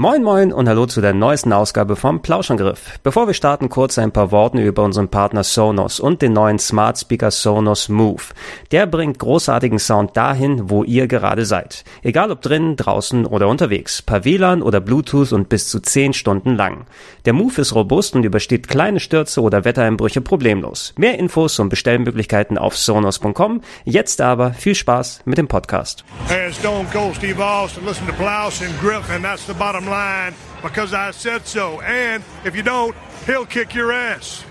Moin moin und hallo zu der neuesten Ausgabe vom Plauschangriff. Bevor wir starten, kurz ein paar Worte über unseren Partner Sonos und den neuen Smart Speaker Sonos Move. Der bringt großartigen Sound dahin, wo ihr gerade seid. Egal ob drinnen, draußen oder unterwegs, per WLAN oder Bluetooth und bis zu 10 Stunden lang. Der Move ist robust und übersteht kleine Stürze oder Wettereinbrüche problemlos. Mehr Infos und Bestellmöglichkeiten auf sonos.com. Jetzt aber viel Spaß mit dem Podcast. Hey, Stone Cold Steve Austin, listen to Plouse and Griff, and that's the bottom line because I said so. And if you don't, he'll kick your ass.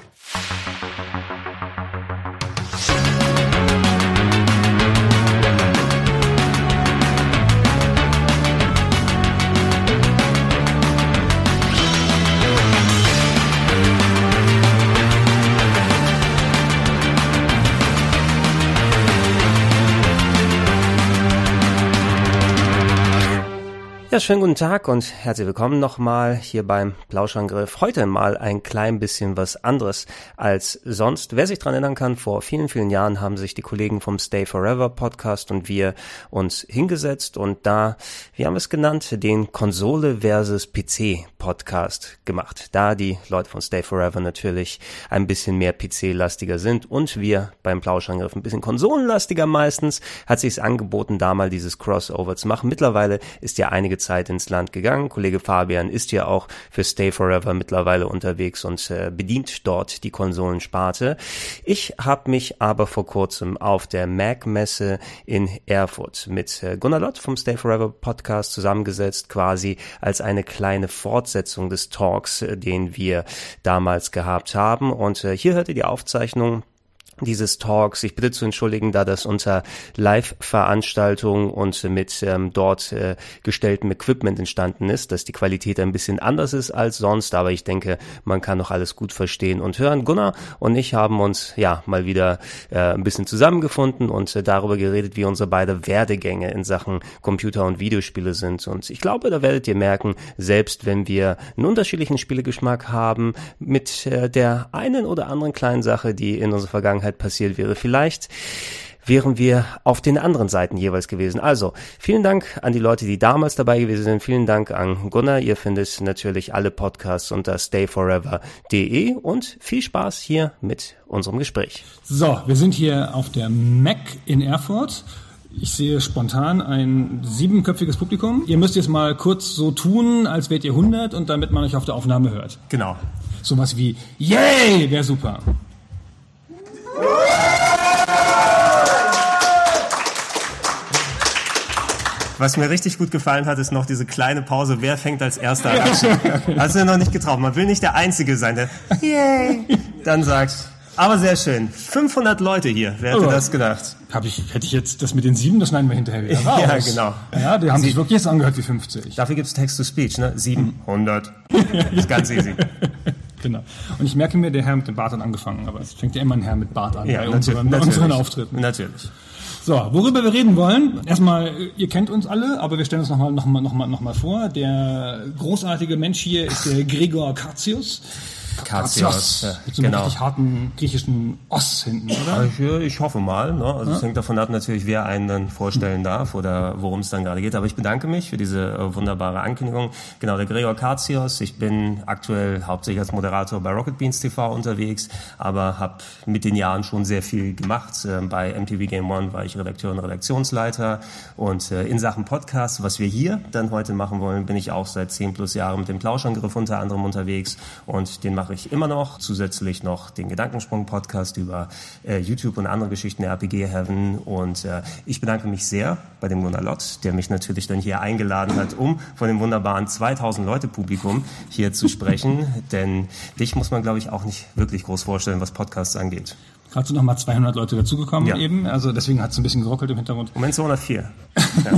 Ja, schönen guten Tag und herzlich willkommen nochmal hier beim Plauschangriff. Heute mal ein klein bisschen was anderes als sonst. Wer sich dran erinnern kann, vor vielen, vielen Jahren haben sich die Kollegen vom Stay Forever Podcast und wir uns hingesetzt und da, wie haben wir es genannt, den Konsole versus PC Podcast gemacht. Da die Leute von Stay Forever natürlich ein bisschen mehr PC-lastiger sind und wir beim Plauschangriff ein bisschen konsolenlastiger meistens, hat sich es angeboten, da mal dieses Crossover zu machen. Mittlerweile ist ja einige Zeit ins Land gegangen. Kollege Fabian ist ja auch für Stay Forever mittlerweile unterwegs und äh, bedient dort die Konsolensparte. Ich habe mich aber vor kurzem auf der Mac-Messe in Erfurt mit äh, Gunnar Lott vom Stay Forever Podcast zusammengesetzt, quasi als eine kleine Fortsetzung des Talks, äh, den wir damals gehabt haben. Und äh, hier hört ihr die Aufzeichnung dieses Talks. Ich bitte zu entschuldigen, da das unter Live-Veranstaltung und mit ähm, dort äh, gestelltem Equipment entstanden ist, dass die Qualität ein bisschen anders ist als sonst, aber ich denke, man kann noch alles gut verstehen und hören. Gunnar und ich haben uns ja mal wieder äh, ein bisschen zusammengefunden und äh, darüber geredet, wie unsere beide Werdegänge in Sachen Computer- und Videospiele sind. Und ich glaube, da werdet ihr merken, selbst wenn wir einen unterschiedlichen Spielegeschmack haben, mit äh, der einen oder anderen kleinen Sache, die in unserer Vergangenheit Vergangenheit passiert wäre. Vielleicht wären wir auf den anderen Seiten jeweils gewesen. Also, vielen Dank an die Leute, die damals dabei gewesen sind. Vielen Dank an Gunnar. Ihr findet natürlich alle Podcasts unter stayforever.de und viel Spaß hier mit unserem Gespräch. So, wir sind hier auf der Mac in Erfurt. Ich sehe spontan ein siebenköpfiges Publikum. Ihr müsst jetzt mal kurz so tun, als wärt ihr 100 und damit man euch auf der Aufnahme hört. Genau. Sowas wie Yay wäre super. Was mir richtig gut gefallen hat, ist noch diese kleine Pause. Wer fängt als erster an? Hast du noch nicht getraut. Man will nicht der Einzige sein, der Yay dann sagt. Aber sehr schön. 500 Leute hier. Wer hätte Oh. das gedacht? Hab ich, hätte ich jetzt das mit den sieben, das schneiden wir hinterher wieder raus. Ja, genau. Ja, die haben sich wirklich jetzt angehört wie 50. Dafür gibt's Text-to-Speech, ne? 700. ist ganz easy. Genau. Und ich merke mir, der Herr mit dem Bart hat angefangen, aber es fängt ja immer ein Herr mit Bart an Ja, bei unseren, bei unseren Auftritten. Natürlich. So, worüber wir reden wollen, erstmal, ihr kennt uns alle, aber wir stellen uns nochmal noch mal, noch mal, noch mal vor. Der großartige Mensch hier ist der Gregor Katzius. Katzios. Ja, Mit so einem genau. richtig harten griechischen Oss hinten, oder? Ich, äh, ich hoffe mal. Ne? Also es hängt davon ab natürlich, wer einen dann vorstellen darf oder worum es dann gerade geht. Aber ich bedanke mich für diese äh, wunderbare Ankündigung. Genau, der Gregor Katzios. Ich bin aktuell hauptsächlich als Moderator bei Rocket Beans TV unterwegs, aber habe mit den Jahren schon sehr viel gemacht. Äh, bei MTV Game One war ich Redakteur und Redaktionsleiter. Und äh, in Sachen Podcast, was wir hier dann heute machen wollen, bin ich auch seit zehn plus Jahren mit dem Plauschangriff unter anderem unterwegs. Und den mache ich immer noch. Zusätzlich noch den Gedankensprung-Podcast über äh, YouTube und andere Geschichten der RPG Heaven. Und äh, ich bedanke mich sehr bei dem Gunnar Lott, der mich natürlich dann hier eingeladen hat, um von dem wunderbaren 2000 Leute Publikum hier zu sprechen. Denn dich muss man, glaube ich, auch nicht wirklich groß vorstellen, was Podcasts angeht. Gerade sind nochmal 200 Leute dazugekommen Ja. eben, also deswegen hat es ein bisschen geruckelt im Hintergrund. Moment 204.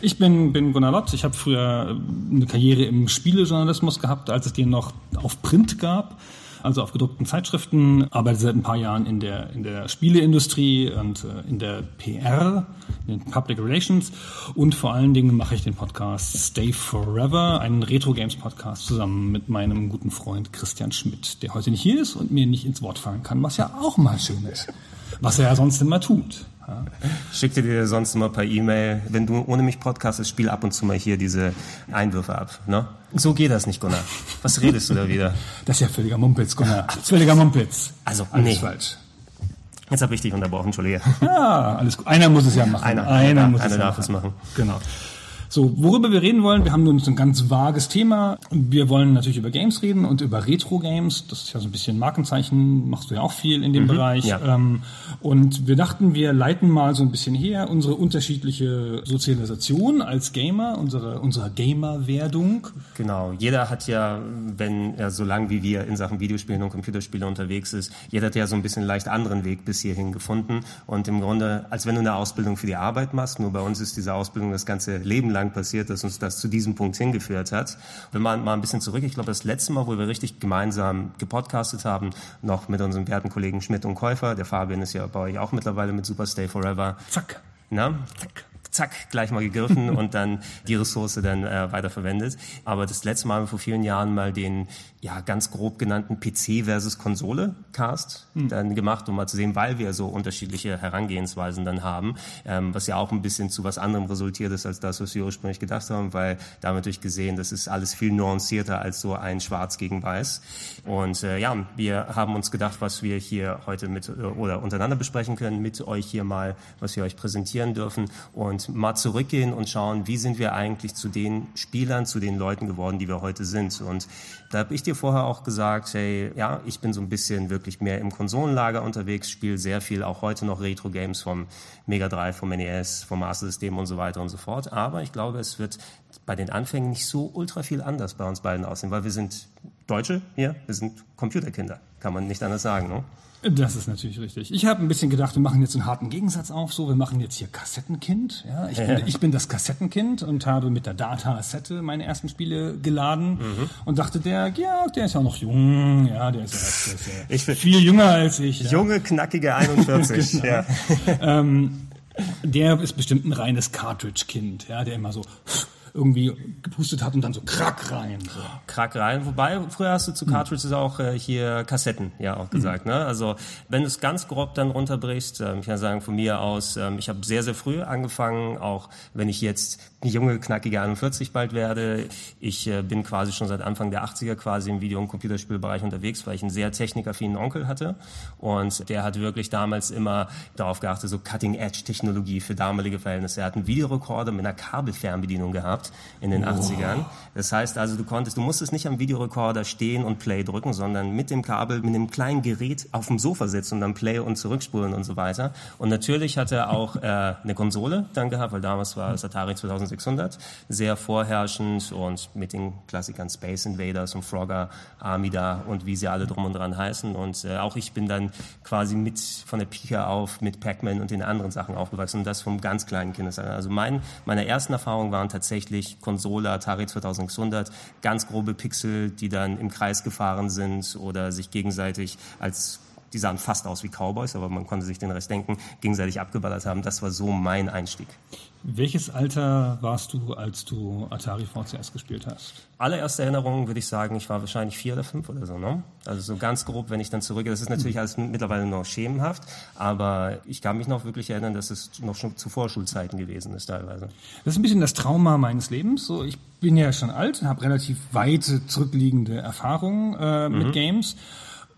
Ich bin, bin Gunnar Lott. Ich habe früher eine Karriere im Spielejournalismus gehabt, als es den noch auf Print gab, also auf gedruckten Zeitschriften. Arbeite seit ein paar Jahren in der, in der Spieleindustrie und äh, in der PR, in den Public Relations. Und vor allen Dingen mache ich den Podcast Stay Forever, einen Retro Games Podcast zusammen mit meinem guten Freund Christian Schmidt, der heute nicht hier ist und mir nicht ins Wort fallen kann, was ja auch mal schön ist. was er ja sonst immer tut. Ja. Schickte dir sonst immer per E-Mail, wenn du ohne mich podcastest, spiel ab und zu mal hier diese Einwürfe ab. Ne? So geht das nicht, Gunnar. Was redest du da wieder? Das ist ja völliger Mumpitz, Gunnar. Völliger Mumpitz. Also, Alles nee. falsch. Jetzt habe ich dich unterbrochen, Entschuldige. Ja, alles gut. Einer muss es ja machen. Einer, einer, einer, muss einer es ja darf es machen. Genau. So, worüber wir reden wollen, wir haben nun so ein ganz vages Thema. Wir wollen natürlich über Games reden und über Retro-Games. Das ist ja so ein bisschen Markenzeichen, machst du ja auch viel in dem Bereich. ja. Ähm, und wir dachten, wir leiten mal so ein bisschen her unsere unterschiedliche Sozialisation als Gamer, unsere, unsere Gamer-Werdung. Genau. Jeder hat ja, wenn er so lang wie wir in Sachen Videospielen und Computerspiele unterwegs ist, jeder hat ja so ein bisschen leicht anderen Weg bis hierhin gefunden. Und im Grunde, als wenn du eine Ausbildung für die Arbeit machst, nur bei uns ist diese Ausbildung das ganze Leben lang passiert, dass uns das zu diesem Punkt hingeführt hat. Wenn man mal ein bisschen zurück, ich glaube, das letzte Mal, wo wir richtig gemeinsam gepodcastet haben, noch mit unseren werten Kollegen Schmidt und Käufer, der Fabian ist ja bei euch auch mittlerweile mit Super Stay Forever. Zack. Na? Zack. Zack, gleich mal gegriffen und dann die Ressource dann äh, weiterverwendet. Aber das letzte Mal vor vielen Jahren mal den ja ganz grob genannten PC versus Konsole Cast dann gemacht, um mal zu sehen, weil wir so unterschiedliche Herangehensweisen dann haben, ähm, was ja auch ein bisschen zu was anderem resultiert ist als das, was wir ursprünglich gedacht haben, weil da haben wir natürlich gesehen, das ist alles viel nuancierter als so ein Schwarz gegen Weiß. Und äh, ja, wir haben uns gedacht, was wir hier heute mit äh, oder untereinander besprechen können, mit euch hier mal, was wir euch präsentieren dürfen und mal zurückgehen und schauen, wie sind wir eigentlich zu den Spielern, zu den Leuten geworden, die wir heute sind. Und da habe ich dir vorher auch gesagt, hey, ja, ich bin so ein bisschen wirklich mehr im Konsolenlager unterwegs, spiele sehr viel auch heute noch Retro-Games vom Mega Drive, vom NES, vom Master System und so weiter und so fort. Aber ich glaube, es wird bei den Anfängen nicht so ultra viel anders bei uns beiden aussehen, weil wir sind Deutsche hier, wir sind Computerkinder, kann man nicht anders sagen. Ne? Das ist natürlich richtig. Ich habe ein bisschen gedacht, wir machen jetzt einen harten Gegensatz auf. So, wir machen jetzt hier Kassettenkind. Ja, ich, bin, ich bin das Kassettenkind und habe mit der Datasette meine ersten Spiele geladen und dachte, der Georg, der ist ja noch jung. Ja, der ist ja, der ist ja Ich bin- viel jünger als ich. Ja. Junge, knackige 41. Genau. ja. Ähm, der ist bestimmt ein reines Cartridge-Kind, ja, der immer so irgendwie gepustet hat und dann so krack rein. So. Krack rein. Wobei, früher hast du zu Cartridges auch äh, hier Kassetten ja auch gesagt. Ne? Also wenn du es ganz grob dann runterbrichst, ähm, ich kann sagen von mir aus, ähm, ich habe sehr, sehr früh angefangen, auch wenn ich jetzt eine junge, knackige 41 bald werde. Ich äh, bin quasi schon seit Anfang der 80er quasi im Video- und Computerspielbereich unterwegs, weil ich einen sehr technikaffinen Onkel hatte. Und der hat wirklich damals immer darauf geachtet, so Cutting-Edge-Technologie für damalige Verhältnisse. Er hat einen Videorekorder mit einer Kabelfernbedienung gehabt in den 80ern. Das heißt also, du konntest, du musstest nicht am Videorekorder stehen und Play drücken, sondern mit dem Kabel, mit einem kleinen Gerät auf dem Sofa sitzen und dann Play und zurückspulen und so weiter. Und natürlich hat er auch äh, eine Konsole dann gehabt, weil damals war das Atari 2600 sehr vorherrschend und mit den Klassikern Space Invaders und Frogger, Amida und wie sie alle drum und dran heißen. Und äh, auch ich bin dann quasi mit von der Pika auf mit Pac-Man und den anderen Sachen aufgewachsen und das vom ganz kleinen Kindesalter. Also mein, meine ersten Erfahrungen waren tatsächlich Konsole, Atari 2600, ganz grobe Pixel, die dann im Kreis gefahren sind oder sich gegenseitig als die sahen fast aus wie Cowboys, aber man konnte sich den Rest denken, gegenseitig abgeballert haben. Das war so mein Einstieg. Welches Alter warst du, als du Atari VCS gespielt hast? Allererste Erinnerung würde ich sagen, ich war wahrscheinlich vier oder fünf oder so, ne? Also so ganz grob, wenn ich dann zurückgehe. Das ist natürlich alles mittlerweile noch schemenhaft, aber ich kann mich noch wirklich erinnern, dass es noch schon zu Vorschulzeiten gewesen ist teilweise. Das ist ein bisschen das Trauma meines Lebens. So, ich bin ja schon alt und habe relativ weite zurückliegende Erfahrungen äh, mit Games.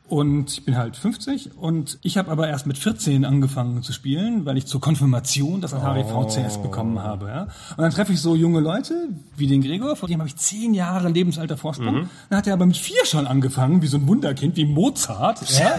Und ich bin halt 50 und ich habe aber erst mit 14 angefangen zu spielen, weil ich zur Konfirmation das Atari VCS bekommen habe. Ja? Und dann treffe ich so junge Leute wie den Gregor, vor dem habe ich zehn Jahre Lebensalter Vorsprung. Dann hat er aber mit vier schon angefangen, wie so ein Wunderkind, wie Mozart. Ja?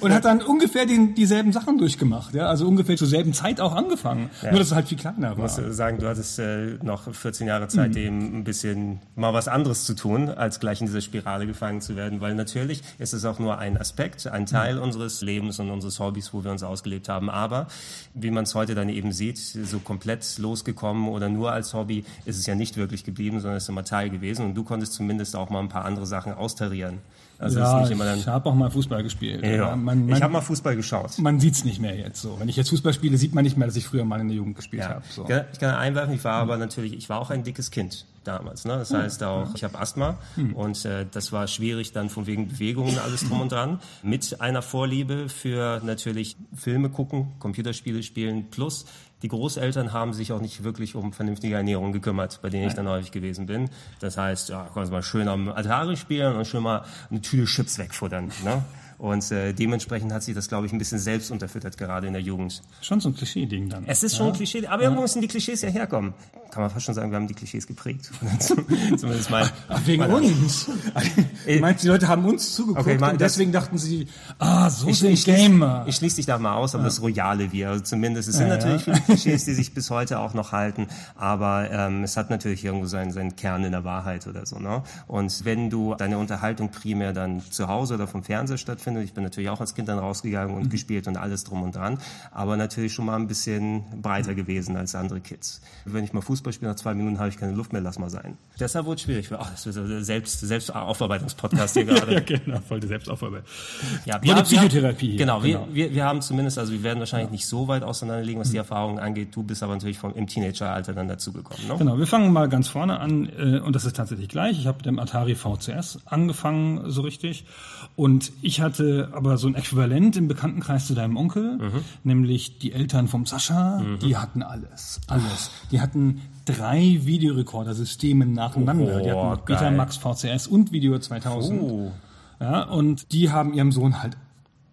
und hat dann ungefähr den, dieselben Sachen durchgemacht. Ja? Also ungefähr zur selben Zeit auch angefangen. Nur, dass es halt viel kleiner Ich war. muss sagen, du hattest äh, noch 14 Jahre Zeit, dem ein bisschen mal was anderes zu tun, als gleich in dieser Spirale gefangen zu werden, weil natürlich ist es auch nur ein Aspekt, ein Teil unseres Lebens und unseres Hobbys, wo wir uns ausgelebt haben. Aber wie man es heute dann eben sieht, so komplett losgekommen oder nur als Hobby ist es ja nicht wirklich geblieben, sondern es ist immer Teil gewesen und du konntest zumindest auch mal ein paar andere Sachen austarieren. Also es ist ja, nicht immer dann. ich habe auch mal Fußball gespielt. Ja, Man, ich man, habe mal Fußball geschaut. man sieht's nicht mehr jetzt so. Wenn ich jetzt Fußball spiele, sieht man nicht mehr, dass ich früher mal in der Jugend gespielt Ja. habe. So. Ich kann- Ich kann einwerfen, ich war aber natürlich, ich war auch ein dickes Kind damals. Ne? Das heißt auch, ich habe Asthma hm. und äh, das war schwierig dann von wegen Bewegungen alles drum und dran. Mit einer Vorliebe für natürlich Filme gucken, Computerspiele spielen plus die Großeltern haben sich auch nicht wirklich um vernünftige Ernährung gekümmert, bei denen ich dann häufig gewesen bin. Das heißt, ja, kannst mal schön am Atari spielen und schön mal eine Tüte Chips wegfuttern. Ne? Und äh, dementsprechend hat sich das, glaube ich, ein bisschen selbst unterfüttert, gerade in der Jugend. Schon so ein Klischee-Ding dann. Es ist schon ja. ein Klischee, aber ja. irgendwo müssen die Klischees ja herkommen. Kann man fast schon sagen, wir haben die Klischees geprägt. Zumindest mal. Wegen uns. Meinst die Leute haben uns zugeguckt okay, und deswegen dachten sie, ah, so ich, sind ich, Gamer. Ich, ich schließe dich da mal aus, aber ja. das royale Wir, also zumindest. Es sind natürlich viele Klischees, die sich bis heute auch noch halten, aber ähm, es hat natürlich irgendwo seinen, seinen Kern in der Wahrheit oder so. Ne? Und wenn du deine Unterhaltung primär dann zu Hause oder vom Fernseher stattfindet, stattfindet. Ich bin natürlich auch als Kind dann rausgegangen und mhm. gespielt und alles drum und dran, aber natürlich schon mal ein bisschen breiter gewesen als andere Kids. Wenn ich mal Fußball spiele, nach zwei Minuten habe ich keine Luft mehr, lass mal sein. Deshalb wurde es schwierig. Ach, das ist ein Selbst, Selbstaufarbeitungspodcast hier gerade. ja, genau, voll Selbstaufarbeitung. Ja, wir, Psychotherapie. Hier. Genau, genau. Wir, wir, wir haben zumindest, also wir werden wahrscheinlich ja. nicht so weit auseinanderlegen, was die mhm. Erfahrungen angeht. Du bist aber natürlich vom, im Teenageralter dann dazugekommen. Ne? Genau, wir fangen mal ganz vorne an äh, und das ist tatsächlich gleich. Ich habe mit dem Atari VCS angefangen, so richtig. Und ich hatte aber so ein Äquivalent im Bekanntenkreis zu deinem Onkel, mhm. nämlich die Eltern vom Sascha, mhm. die hatten alles, alles. Die hatten drei Videorekordersysteme nacheinander. Oh, die hatten Betamax, VCS und Video 2000. Oh. Ja, und die haben ihrem Sohn halt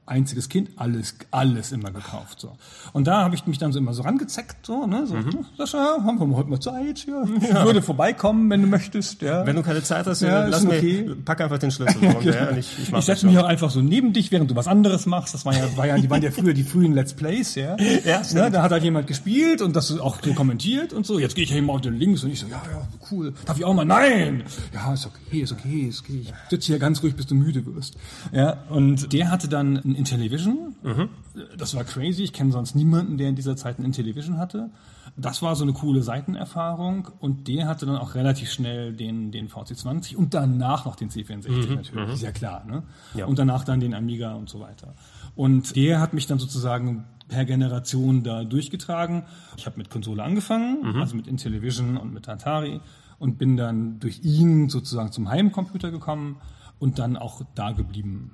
einziges Kind, alles, alles immer gekauft. So. Und da habe ich mich dann so immer so rangezeckt, so, ne? So, mhm. Sascha, haben wir heute mal Zeit? Ja. ja. Ich würde vorbeikommen, wenn du möchtest. Ja. Wenn du keine Zeit hast, ja, lass mir, okay. pack einfach den Schlüssel. ja, genau. ja, ich ich, ich setze mich auch einfach so neben dich, während du was anderes machst. Das war ja, war ja, die waren ja früher die frühen Let's Plays, ja. ja ne? Da hat halt jemand gespielt und das auch kommentiert und so. Jetzt gehe ich ja immer auf den Links und ich so, ja, ja, cool. Darf ich auch mal? Nein! Ja, ist okay, ist okay, ist okay. Ich sitze hier ganz ruhig, bis du müde wirst. Ja, und der hatte dann ein Intellivision. Mhm. Das war crazy. Ich kenne sonst niemanden, der in dieser Zeit ein Intellivision hatte. Das war so eine coole Seitenerfahrung und der hatte dann auch relativ schnell den, den VC20 und danach noch den C64 mhm. natürlich, mhm. ist ja klar. Ne? Ja. Und danach dann den Amiga und so weiter. Und der hat mich dann sozusagen per Generation da durchgetragen. Ich habe mit Konsole angefangen, mhm. also mit Intellivision und mit Atari und bin dann durch ihn sozusagen zum Heimcomputer gekommen und dann auch da geblieben.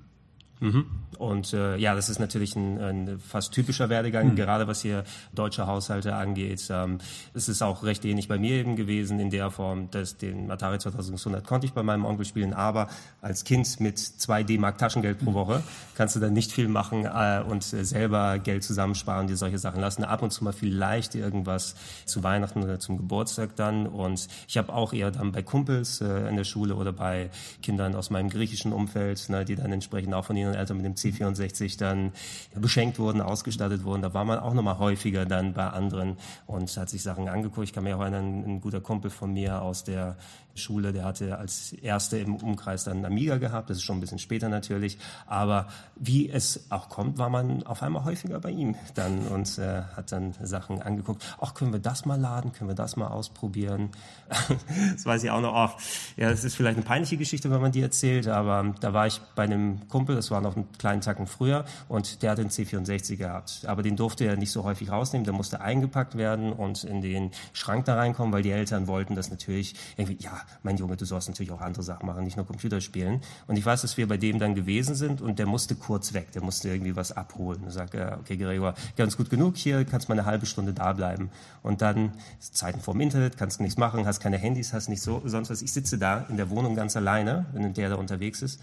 Mhm. Und äh, ja, das ist natürlich ein, ein fast typischer Werdegang, mhm. gerade was hier deutsche Haushalte angeht. Ähm, es ist auch recht ähnlich bei mir eben gewesen in der Form, dass den Atari 2600 konnte ich bei meinem Onkel spielen, aber als Kind mit 2 D-Mark Taschengeld pro Woche kannst du dann nicht viel machen äh, und äh, selber Geld zusammensparen, dir solche Sachen lassen. Ab und zu mal vielleicht irgendwas zu Weihnachten oder zum Geburtstag dann. Und ich habe auch eher dann bei Kumpels äh, in der Schule oder bei Kindern aus meinem griechischen Umfeld, ne, die dann entsprechend auch von ihnen Eltern mit dem C64 dann beschenkt wurden, ausgestattet wurden. Da war man auch nochmal häufiger dann bei anderen und hat sich Sachen angeguckt. Ich kann mir auch erinnern, ein guter Kumpel von mir aus der Schule, der hatte als Erste im Umkreis dann Amiga gehabt, das ist schon ein bisschen später natürlich, aber wie es auch kommt, war man auf einmal häufiger bei ihm dann und äh, hat dann Sachen angeguckt. Ach, können wir das mal laden, können wir das mal ausprobieren? das weiß ich auch noch. Ach, ja, das ist vielleicht eine peinliche Geschichte, wenn man die erzählt, aber da war ich bei einem Kumpel, das war noch einen kleinen Tacken früher und der hat den C64 gehabt, aber den durfte er nicht so häufig rausnehmen, der musste eingepackt werden und in den Schrank da reinkommen, weil die Eltern wollten das natürlich irgendwie, ja, mein Junge, du sollst natürlich auch andere Sachen machen, nicht nur Computer spielen. Und ich weiß, dass wir bei dem dann gewesen sind und der musste kurz weg, der musste irgendwie was abholen. Und sagte, okay, Gregor, ganz gut genug hier, kannst mal eine halbe Stunde da bleiben. Und dann Zeiten vorm Internet, kannst nichts machen, hast keine Handys, hast nicht so, sonst was. Ich sitze da in der Wohnung ganz alleine, wenn der da unterwegs ist.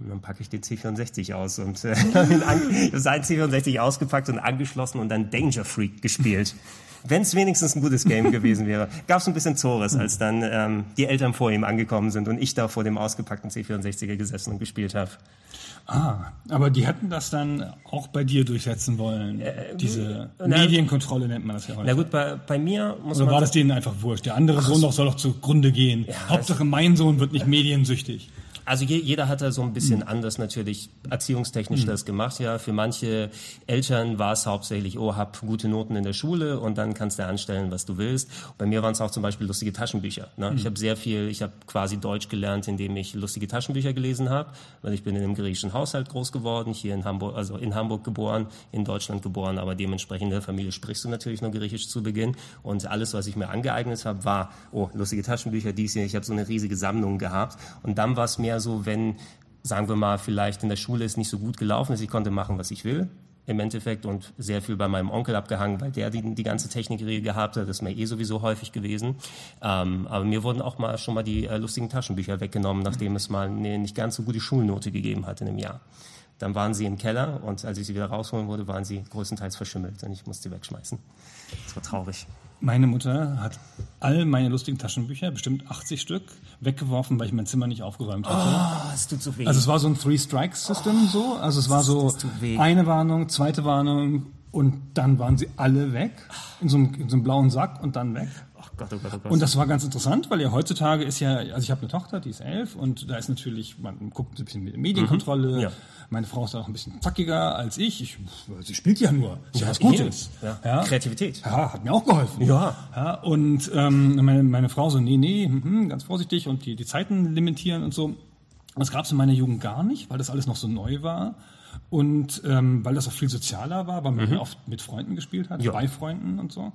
Und dann packe ich den C64 aus und äh, sein C64 ausgepackt und angeschlossen und dann Danger Freak gespielt. Wenn es wenigstens ein gutes Game gewesen wäre. Gab es ein bisschen Zores, als dann ähm, die Eltern vor ihm angekommen sind und ich da vor dem ausgepackten C64er gesessen und gespielt habe. Ah, aber die hätten das dann auch bei dir durchsetzen wollen. Äh, Diese na, Medienkontrolle nennt man das ja heute. Na gut, bei, bei mir muss Oder man. war das denen einfach wurscht? Der andere Ach, Sohn doch soll doch zugrunde gehen. Ja, Hauptsache mein Sohn wird nicht mediensüchtig. Also je, jeder hat da so ein bisschen mhm. anders natürlich erziehungstechnisch mhm. das gemacht. Ja, für manche Eltern war es hauptsächlich, oh, hab gute Noten in der Schule und dann kannst du anstellen, was du willst. Bei mir waren es auch zum Beispiel lustige Taschenbücher. Ne? Mhm. Ich habe sehr viel, ich habe quasi Deutsch gelernt, indem ich lustige Taschenbücher gelesen habe, weil ich bin in einem griechischen Haushalt groß geworden, hier in Hamburg, also in Hamburg geboren, in Deutschland geboren, aber dementsprechend in der Familie sprichst du natürlich nur Griechisch zu Beginn. Und alles, was ich mir angeeignet habe, war, oh, lustige Taschenbücher, dies hier. Ich habe so eine riesige Sammlung gehabt. Und dann war es mehr so, wenn, sagen wir mal, vielleicht in der Schule es nicht so gut gelaufen ist, ich konnte machen, was ich will im Endeffekt und sehr viel bei meinem Onkel abgehangen, weil der die, die ganze Technikregel gehabt hat. Das ist mir eh sowieso häufig gewesen. Ähm, aber mir wurden auch mal schon mal die äh, lustigen Taschenbücher weggenommen, nachdem es mal eine nicht ganz so gute Schulnote gegeben hat in einem Jahr. Dann waren sie im Keller und als ich sie wieder rausholen wurde, waren sie größtenteils verschimmelt und ich musste sie wegschmeißen. Das war traurig. Meine Mutter hat all meine lustigen Taschenbücher, bestimmt 80 Stück, weggeworfen, weil ich mein Zimmer nicht aufgeräumt hatte. Oh, es tut so weh. Also es war so ein Three-Strikes-System oh, so. Also es war so eine Warnung, zweite Warnung und dann waren sie alle weg in so einem, in so einem blauen Sack und dann weg. Gott, oh Gott, oh Gott. Und das war ganz interessant, weil ja heutzutage ist ja, also ich habe eine Tochter, die ist elf und da ist natürlich, man guckt ein bisschen mit Medienkontrolle. Mhm, ja. Meine Frau ist auch ein bisschen zackiger als ich. ich sie spielt ja nur. Ist ja was Gutes. Ja. Ja. Kreativität. Ja, hat mir auch geholfen. Ja. ja und ähm, meine, meine Frau so, nee, nee, mh, ganz vorsichtig und die, die Zeiten limitieren und so. Das gab es in meiner Jugend gar nicht, weil das alles noch so neu war. Und ähm, weil das auch viel sozialer war, weil man mhm. oft mit Freunden gespielt hat, ja. bei Freunden und so.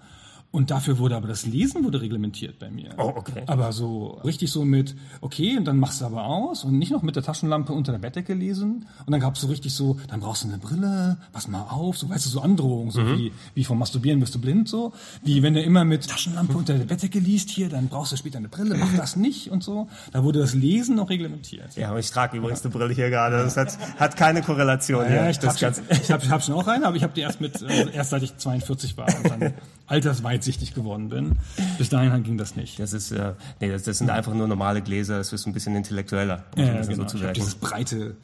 Und dafür wurde aber das Lesen wurde reglementiert bei mir. Oh, okay. Aber so richtig so mit, okay, und dann machst du aber aus und nicht noch mit der Taschenlampe unter der Bettdecke lesen. Und dann gab's so richtig so, dann brauchst du eine Brille, pass mal auf, so weißt du, so Androhungen, so mhm. wie, wie vom Masturbieren wirst du blind, so. Wie wenn du immer mit Taschenlampe unter der Bettdecke liest hier, dann brauchst du später eine Brille, mach das nicht und so. Da wurde das Lesen noch reglementiert. Ja, aber ich trage übrigens eine Brille hier gerade. Das hat, hat keine Korrelation. Ja, ja ich, hab schon, ich ich hab schon auch eine, aber ich habe die erst mit, äh, erst seit ich 42 war und dann altersweitsichtig geworden bin. Bis dahin ging das nicht. Das ist, äh, nee, das, das sind einfach nur normale Gläser, das ist ein bisschen intellektueller, um ja, genau. so zu sagen. Dieses breite,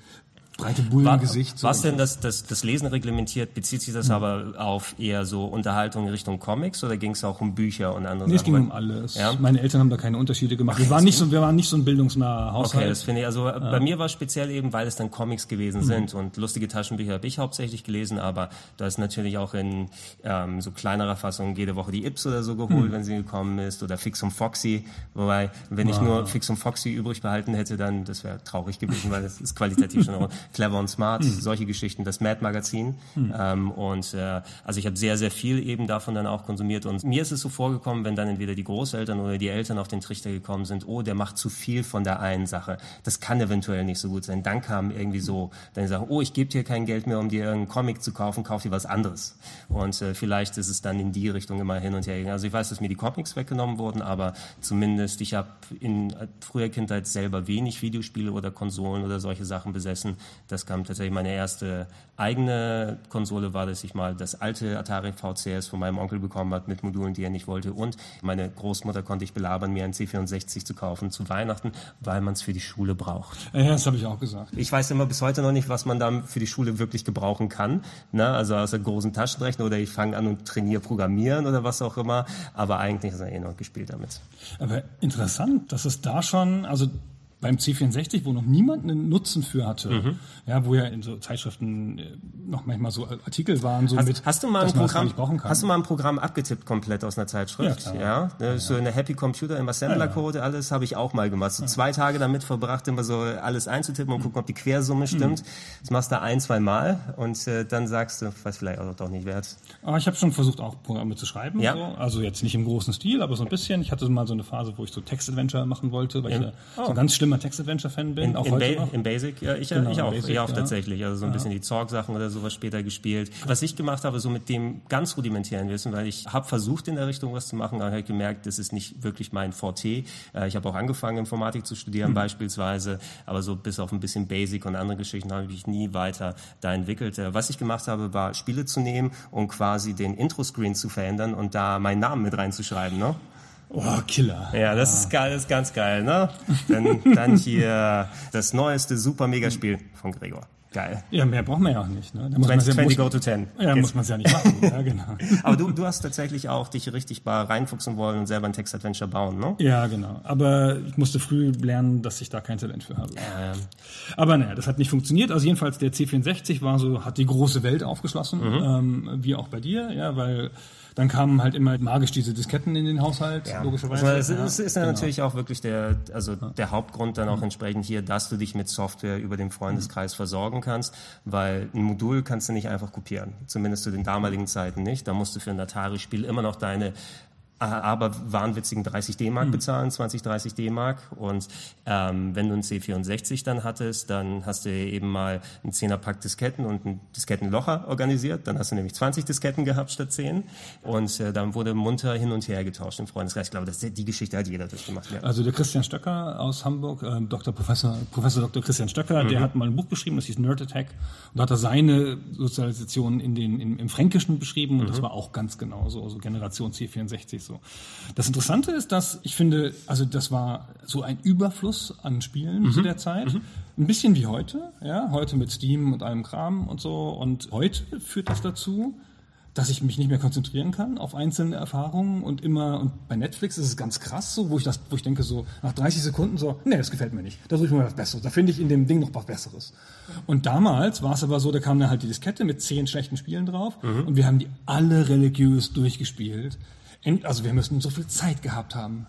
breite Bullengesicht. So was denn das, das, das Lesen reglementiert? Bezieht sich das mhm. aber auf eher so Unterhaltung in Richtung Comics oder ging es auch um Bücher und andere nee, Sachen? es ging um alles. Ja? Meine Eltern haben da keine Unterschiede gemacht. Okay, wir, waren nicht so, wir waren nicht so ein bildungsnaher Haushalt. Okay, das finde ich. Also ja. bei mir war es speziell eben, weil es dann Comics gewesen mhm. sind und lustige Taschenbücher habe ich hauptsächlich gelesen, aber da ist natürlich auch in ähm, so kleinerer Fassung jede Woche die Ips oder so geholt, mhm. wenn sie gekommen ist oder Fix und Foxy. Wobei, wenn wow. ich nur Fix und Foxy übrig behalten hätte, dann das wäre traurig gewesen, weil das ist qualitativ schon clever und smart mhm. solche Geschichten, das Mad Magazin. Mhm. Ähm, und äh, also ich habe sehr, sehr viel eben davon dann auch konsumiert. Und mir ist es so vorgekommen, wenn dann entweder die Großeltern oder die Eltern auf den Trichter gekommen sind, oh, der macht zu viel von der einen Sache. Das kann eventuell nicht so gut sein. Dann kam irgendwie so, dann sagen, oh, ich gebe dir kein Geld mehr, um dir irgendeinen Comic zu kaufen, kauf dir was anderes. Und äh, vielleicht ist es dann in die Richtung immer hin und her gegangen. Also ich weiß, dass mir die Comics weggenommen wurden, aber zumindest ich habe in früher Kindheit selber wenig Videospiele oder Konsolen oder solche Sachen besessen. Das kam tatsächlich meine erste eigene Konsole war, dass ich mal das alte Atari VCS von meinem Onkel bekommen hat mit Modulen, die er nicht wollte. Und meine Großmutter konnte ich belabern, mir ein C64 zu kaufen zu Weihnachten, weil man es für die Schule braucht. Ja, das habe ich auch gesagt. Ich weiß immer bis heute noch nicht, was man da für die Schule wirklich gebrauchen kann. Ne? Also außer großen Taschenrechner oder ich fange an und trainiere Programmieren oder was auch immer. Aber eigentlich ist er eh noch gespielt damit. Aber interessant, dass es da schon, also beim C64, wo noch niemand einen Nutzen für hatte, mhm. ja, wo ja in so Zeitschriften äh, noch manchmal so Artikel waren, so hast, mit, hast du mal ein Programm, hast du mal ein Programm abgetippt komplett aus einer Zeitschrift, ja, ja, ja, ja so eine Happy Computer im Assembler Code, alles habe ich auch mal gemacht, so zwei Tage damit verbracht, immer so alles einzutippen und gucken, ob die Quersumme mhm. stimmt. Mhm. Das machst du ein, zwei Mal und äh, dann sagst du, weiß vielleicht auch doch nicht wert. Aber ich habe schon versucht, auch Programme zu schreiben, ja. so. also jetzt nicht im großen Stil, aber so ein bisschen. Ich hatte mal so eine Phase, wo ich so Text-Adventure machen wollte, weil ich oh. so ganz schlimmer Text-Adventure-Fan bin. In, auch in, heute ba noch. in Basic, ja, ich, genau, ich auch, Basic, ich auch ja. tatsächlich. Also so ein ja. bisschen die Zorg-Sachen oder sowas später gespielt. Was ich gemacht habe, so mit dem ganz rudimentären Wissen, weil ich habe versucht in der Richtung was zu machen, aber habe gemerkt, das ist nicht wirklich mein Forte. Äh, ich habe auch angefangen, Informatik zu studieren mhm. beispielsweise, aber so bis auf ein bisschen Basic und andere Geschichten habe ich nie weiter da entwickelt. Äh, was ich gemacht habe, war Spiele zu nehmen und quasi den Intro-Screen zu verändern und da meinen Namen mit reinzuschreiben. Ne? Oh, Killer. Ja, das ist geil, das ist ganz geil, ne? Dann, dann hier das neueste Super Megaspiel von Gregor. Geil. Ja, mehr braucht man ja auch nicht. Ne? Da muss 20, man 20 go to 10. Ja, muss man es ja nicht machen. ja, genau. Aber du, du hast tatsächlich auch dich richtig mal reinfuchsen wollen und selber ein Text-Adventure bauen, ne? Ja, genau. Aber ich musste früh lernen, dass ich da kein Talent für habe. Ähm, Aber naja, das hat nicht funktioniert. Also jedenfalls der C64 war so, hat die große Welt aufgeschlossen, Mhm. ähm, wie auch bei dir, ja, weil dann kamen halt immer magisch diese Disketten in den Haushalt, Ja. logischerweise. Also, es ist, ist ja genau. natürlich auch wirklich der, also der Hauptgrund dann auch entsprechend hier, dass du dich mit Software über den Freundeskreis versorgen kannst, weil ein Modul kannst du nicht einfach kopieren. Zumindest zu den damaligen Zeiten nicht. Da musst du für ein Atari-Spiel immer noch deine aber wahnwitzigen 30 D-Mark bezahlen, 20, 30 D-Mark. Und ähm, wenn du einen C64 dann hattest, dann hast du eben mal einen 10er-Pack Disketten und einen Diskettenlocher organisiert. Dann hast du nämlich 20 Disketten gehabt statt 10. Und äh, dann wurde munter hin und her getauscht im Freundeskreis. Ich glaube, das, die Geschichte hat jeder durchgemacht. Ja. Also der Christian Stöcker aus Hamburg, äh, Dr. Professor, Professor Dr. Christian Stöcker, Mhm. der hat mal ein Buch geschrieben, das hieß Nerd Attack. Und da hat er seine Sozialisation in den, im, im Fränkischen beschrieben und Mhm. das war auch ganz genau so, also Generation C64 so. Das Interessante ist, dass ich finde, also das war so ein Überfluss an Spielen Mhm. zu der Zeit. Ein bisschen wie heute, ja, heute mit Steam und allem Kram und so. Und heute führt das dazu, dass ich mich nicht mehr konzentrieren kann auf einzelne Erfahrungen und immer, und bei Netflix ist es ganz krass so, wo ich das, wo ich denke so, nach 30 Sekunden so, nee, das gefällt mir nicht. Da suche ich mir was Besseres. Da finde ich in dem Ding noch was Besseres. Und damals war es aber so, da kam dann halt die Diskette mit zehn schlechten Spielen drauf und wir haben die alle religiös durchgespielt. Also wir müssen so viel Zeit gehabt haben.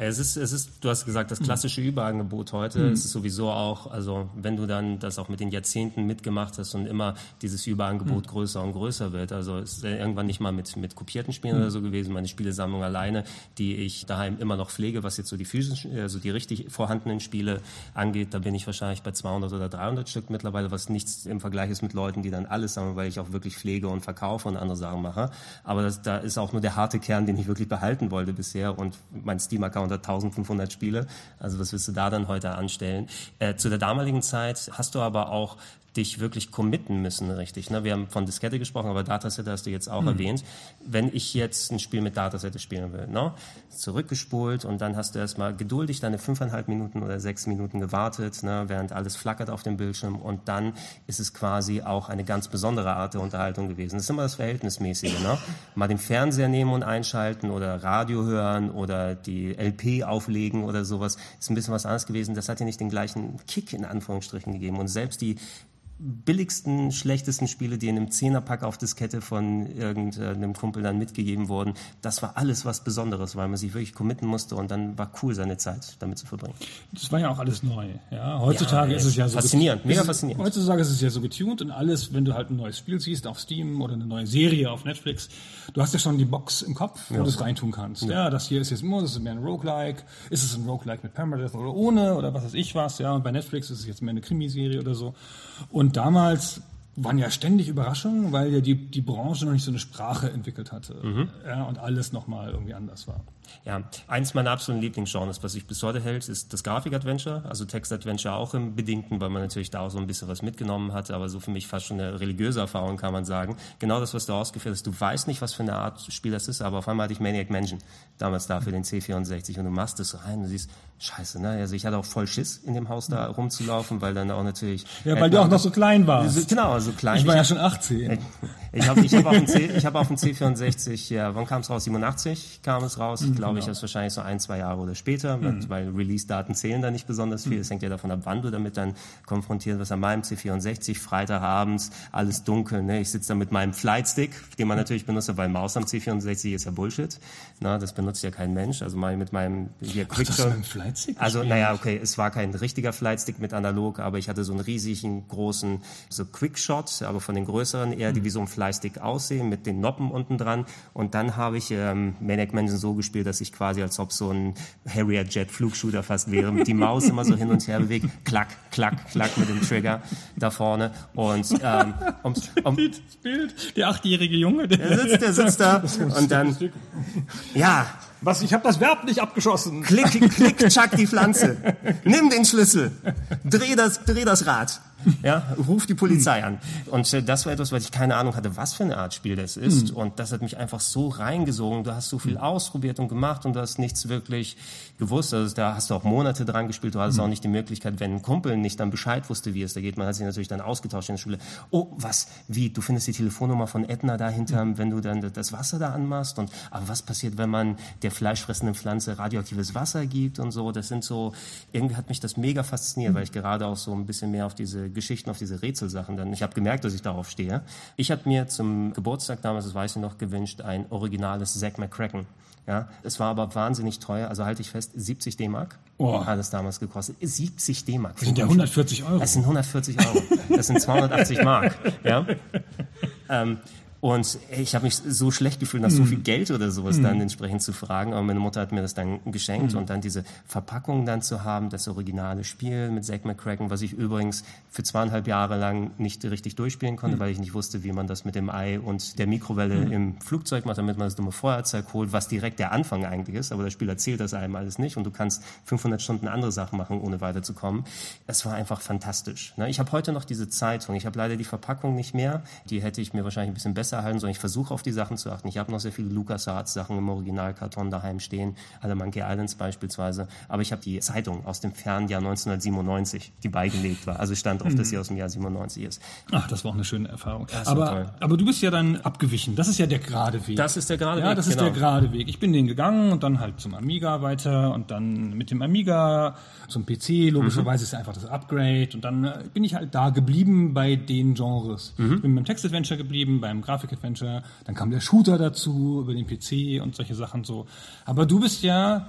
Es ist, es ist, du hast gesagt, das klassische Überangebot heute. Es ist sowieso auch, also wenn du dann das auch mit den Jahrzehnten mitgemacht hast und immer dieses Überangebot größer und größer wird. Also es ist irgendwann nicht mal mit, mit kopierten Spielen oder so gewesen. Meine Spielesammlung alleine, die ich daheim immer noch pflege, was jetzt so die physischen, also die richtig vorhandenen Spiele angeht, da bin ich wahrscheinlich bei 200 oder 300 Stück mittlerweile, was nichts im Vergleich ist mit Leuten, die dann alles sammeln, weil ich auch wirklich pflege und verkaufe und andere Sachen mache. Aber das, da ist auch nur der harte Kern, den ich wirklich behalten wollte bisher und mein Steam-Account hat 1500 Spiele. Also was willst du da dann heute anstellen? Äh, zu der damaligen Zeit hast du aber auch dich wirklich committen müssen, richtig. Ne? Wir haben von Diskette gesprochen, aber Datasette hast du jetzt auch erwähnt. Wenn ich jetzt ein Spiel mit Datasette spielen will, ne? Zurückgespult und dann hast du erstmal geduldig deine fünfeinhalb Minuten oder sechs Minuten gewartet, ne? während alles flackert auf dem Bildschirm und dann ist es quasi auch eine ganz besondere Art der Unterhaltung gewesen. Das ist immer das Verhältnismäßige. Ne? Mal den Fernseher nehmen und einschalten oder Radio hören oder die LP auflegen oder sowas, ist ein bisschen was anderes gewesen. Das hat ja nicht den gleichen Kick in Anführungsstrichen gegeben und selbst die billigsten, schlechtesten Spiele, die in einem Zehnerpack auf Diskette von irgendeinem Kumpel dann mitgegeben wurden, das war alles was Besonderes, weil man sich wirklich committen musste und dann war cool, seine Zeit damit zu verbringen. Das war ja auch alles neu. Ja, heutzutage Ja, ist es ja so faszinierend, mega faszinierend. Heutzutage ist es ja so getuned und alles, wenn du halt ein neues Spiel siehst auf Steam oder eine neue Serie auf Netflix, du hast ja schon die Box im Kopf, wo du es reintun kannst. Ja. das hier ist jetzt immer, das ist mehr ein Roguelike, ist es ein Roguelike mit Permadeath oder ohne oder was weiß ich was, ja, und bei Netflix ist es jetzt mehr eine Krimiserie oder so. Und damals waren ja ständig Überraschungen, weil ja die, die Branche noch nicht so eine Sprache entwickelt hatte. Mhm. Ja, und alles nochmal irgendwie anders war. Ja, eins meiner absoluten Lieblingsgenres, was sich bis heute hält, ist das Grafik-Adventure, also Text-Adventure auch im Bedingten, weil man natürlich da auch so ein bisschen was mitgenommen hat, aber so für mich fast schon eine religiöse Erfahrung, kann man sagen. Genau das, was du ausgeführt hast, du weißt nicht, was für eine Art Spiel das ist, aber auf einmal hatte ich Maniac Mansion damals da für den C64 und du machst es rein und siehst, scheiße, ne? Also ich hatte auch voll Schiss, in dem Haus da rumzulaufen, weil dann auch natürlich... Ja, weil du auch noch so klein warst. Genau, also klein. Ich war Ich ja schon 18. ich habe ich hab auf, dem C- ich hab auf dem C64, ja, wann kam es raus? 87 kam es raus. Ich glaube, ich habe es wahrscheinlich so ein, zwei Jahre oder später, weil- weil Release-Daten zählen da nicht besonders viel. Es hängt ja davon ab, wann du damit dann konfrontiert wirst. An meinem C64, Freitagabends, alles dunkel. Ne? Ich sitze da mit meinem Flightstick, den man natürlich benutzt, weil Maus am C64 ist ja Bullshit. Na, das benutzt ja kein Mensch. Also mal mit meinem hier das ist Quickshot. Also, naja, okay, es war kein richtiger Flightstick mit analog, aber ich hatte so einen riesigen, großen, so Quickshot, aber von den größeren eher, die wie so ein Flightstick aussehen, mit den Noppen unten dran. Und dann habe ich ähm, Maniac Mansion so gespielt, dass ich quasi, als ob so ein Harrier Jet Flugshooter fast wäre, mit die Maus immer so hin und her bewegt, klack, klack, klack mit dem Trigger da vorne. Und ähm, um, um, Das Bild, der achtjährige Junge, der, der sitzt, der sitzt da und dann, ja, Was? Ich habe das Verb nicht abgeschossen. Klick, klick, tschack die Pflanze. Nimm den Schlüssel. Dreh das, dreh das Rad. Ja, ruf die Polizei an. Und äh, das war etwas, weil ich keine Ahnung hatte, was für eine Art Spiel das ist. Mhm. Und das hat mich einfach so reingesogen. Du hast so viel mhm. ausprobiert und gemacht und du hast nichts wirklich gewusst. Also da hast du auch Monate dran gespielt. Du hattest mhm. auch nicht die Möglichkeit, wenn ein Kumpel nicht dann Bescheid wusste, wie es da geht. Man hat sich natürlich dann ausgetauscht in der Schule. Oh, was? Wie? Du findest die Telefonnummer von Edna dahinter, mhm. wenn du dann das Wasser da anmachst. Und aber was passiert, wenn man der fleischfressenden Pflanze radioaktives Wasser gibt und so? Das sind so, irgendwie hat mich das mega fasziniert, mhm. weil ich gerade auch so ein bisschen mehr auf diese Geschichten, auf diese Rätselsachen dann, ich habe gemerkt, dass ich darauf stehe. Ich habe mir zum Geburtstag damals, das weiß ich noch, gewünscht, ein originales Zack McCracken. Ja, es war aber wahnsinnig teuer, also halte ich fest, 70 D-Mark oh. hat es damals gekostet. 70 D-Mark. Das sind ja 140 Euro. Das sind 140 Euro. Das sind 280 Mark. Ja. Ähm, und ich habe mich so schlecht gefühlt, nach so viel Geld oder sowas mm. dann entsprechend zu fragen. Aber meine Mutter hat mir das dann geschenkt mm. und dann diese Verpackung dann zu haben, das originale Spiel mit Zack McCracken, was ich übrigens für zweieinhalb Jahre lang nicht richtig durchspielen konnte, mm. weil ich nicht wusste, wie man das mit dem Ei und der Mikrowelle mm. im Flugzeug macht, damit man das dumme Feuerzeug holt, was direkt der Anfang eigentlich ist. Aber das Spiel erzählt das einem alles nicht und du kannst 500 Stunden andere Sachen machen, ohne weiterzukommen. Es war einfach fantastisch. Ne? Ich habe heute noch diese Zeitung. Ich habe leider die Verpackung nicht mehr. Die hätte ich mir wahrscheinlich ein bisschen besser erhalten, sondern ich versuche auf die Sachen zu achten. Ich habe noch sehr viele LucasArts-Sachen im Originalkarton daheim stehen, alle Monkey Islands beispielsweise. Aber ich habe die Zeitung aus dem fernen Jahr 1997, die beigelegt war. Also stand mhm. dass sie aus dem Jahr 97 ist. Ach, das war auch eine schöne Erfahrung. Aber, aber du bist ja dann abgewichen. Das ist ja der gerade Weg. Das ist der gerade Weg. Ja, das ist genau. der gerade Weg. Ich bin den gegangen und dann halt zum Amiga weiter und dann mit dem Amiga zum PC. Logischerweise mhm. ist einfach das Upgrade. Und dann äh, bin ich halt da geblieben bei den Genres. Mhm. Ich bin beim Text-Adventure geblieben, beim Grafik-Adventure Adventure, dann kam der Shooter dazu über den PC und solche Sachen so. Aber du bist ja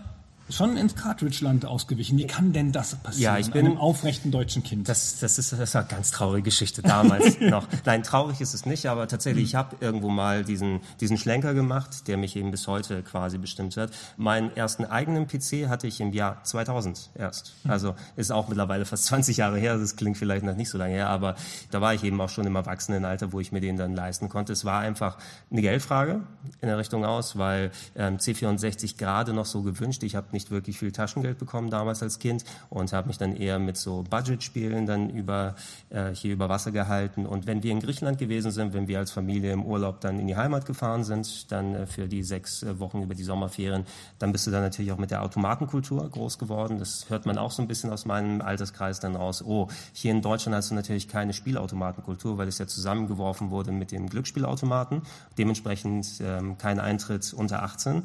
schon ins Cartridge-Land ausgewichen. Wie kann denn das passieren? Ja, ich bin einem aufrechten deutschen Kind. Das, das ist das ist eine ganz traurige Geschichte damals noch. Nein, traurig ist es nicht, aber tatsächlich, ich habe irgendwo mal diesen diesen Schlenker gemacht, der mich eben bis heute quasi bestimmt hat. Meinen ersten eigenen PC hatte ich im Jahr 2000 erst. Also ist auch mittlerweile fast 20 Jahre her. Das klingt vielleicht noch nicht so lange her, aber da war ich eben auch schon im Erwachsenenalter, wo ich mir den dann leisten konnte. Es war einfach eine Geldfrage in der Richtung aus, weil ähm, C64 gerade noch so gewünscht. Ich habe nicht wirklich viel Taschengeld bekommen damals als Kind und habe mich dann eher mit so Budgetspielen dann über äh, hier über Wasser gehalten. Und wenn wir in Griechenland gewesen sind, wenn wir als Familie im Urlaub dann in die Heimat gefahren sind, dann äh, für die sechs äh, Wochen über die Sommerferien, dann bist du dann natürlich auch mit der Automatenkultur groß geworden. Das hört man auch so ein bisschen aus meinem Alterskreis dann raus. Oh, hier in Deutschland hast du natürlich keine Spielautomatenkultur, weil es ja zusammengeworfen wurde mit dem Glücksspielautomaten. Dementsprechend ähm, kein Eintritt unter 18.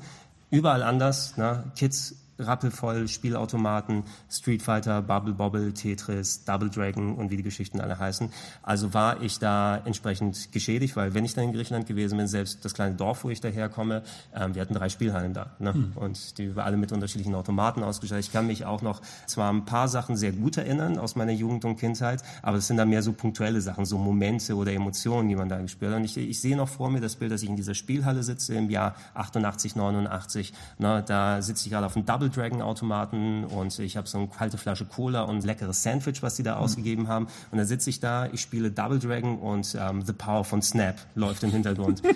Überall anders, ne? Kids rappelvoll Spielautomaten, Street Fighter, Bubble Bobble, Tetris, Double Dragon und wie die Geschichten alle heißen. Also war ich da entsprechend geschädigt, weil wenn ich dann in Griechenland gewesen bin, selbst das kleine Dorf, wo ich daherkomme, ähm, wir hatten drei Spielhallen da ne? Hm. und die alle mit unterschiedlichen Automaten ausgestattet. Ich kann mich auch noch zwar ein paar Sachen sehr gut erinnern aus meiner Jugend und Kindheit, aber es sind dann mehr so punktuelle Sachen, so Momente oder Emotionen, die man da gespürt hat. Und ich, ich sehe noch vor mir das Bild, dass ich in dieser Spielhalle sitze im Jahr 88, 89. Ne? Da sitze ich gerade auf einem Double Double Dragon Automaten und ich habe so eine kalte Flasche Cola und leckeres Sandwich, was die da mhm. ausgegeben haben. Und dann sitze ich da, ich spiele Double Dragon und ähm, The Power von Snap läuft im Hintergrund.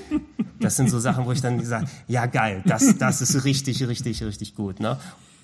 Das sind so Sachen, wo ich dann gesagt, ja geil, das, das ist richtig, richtig, richtig gut. Ne?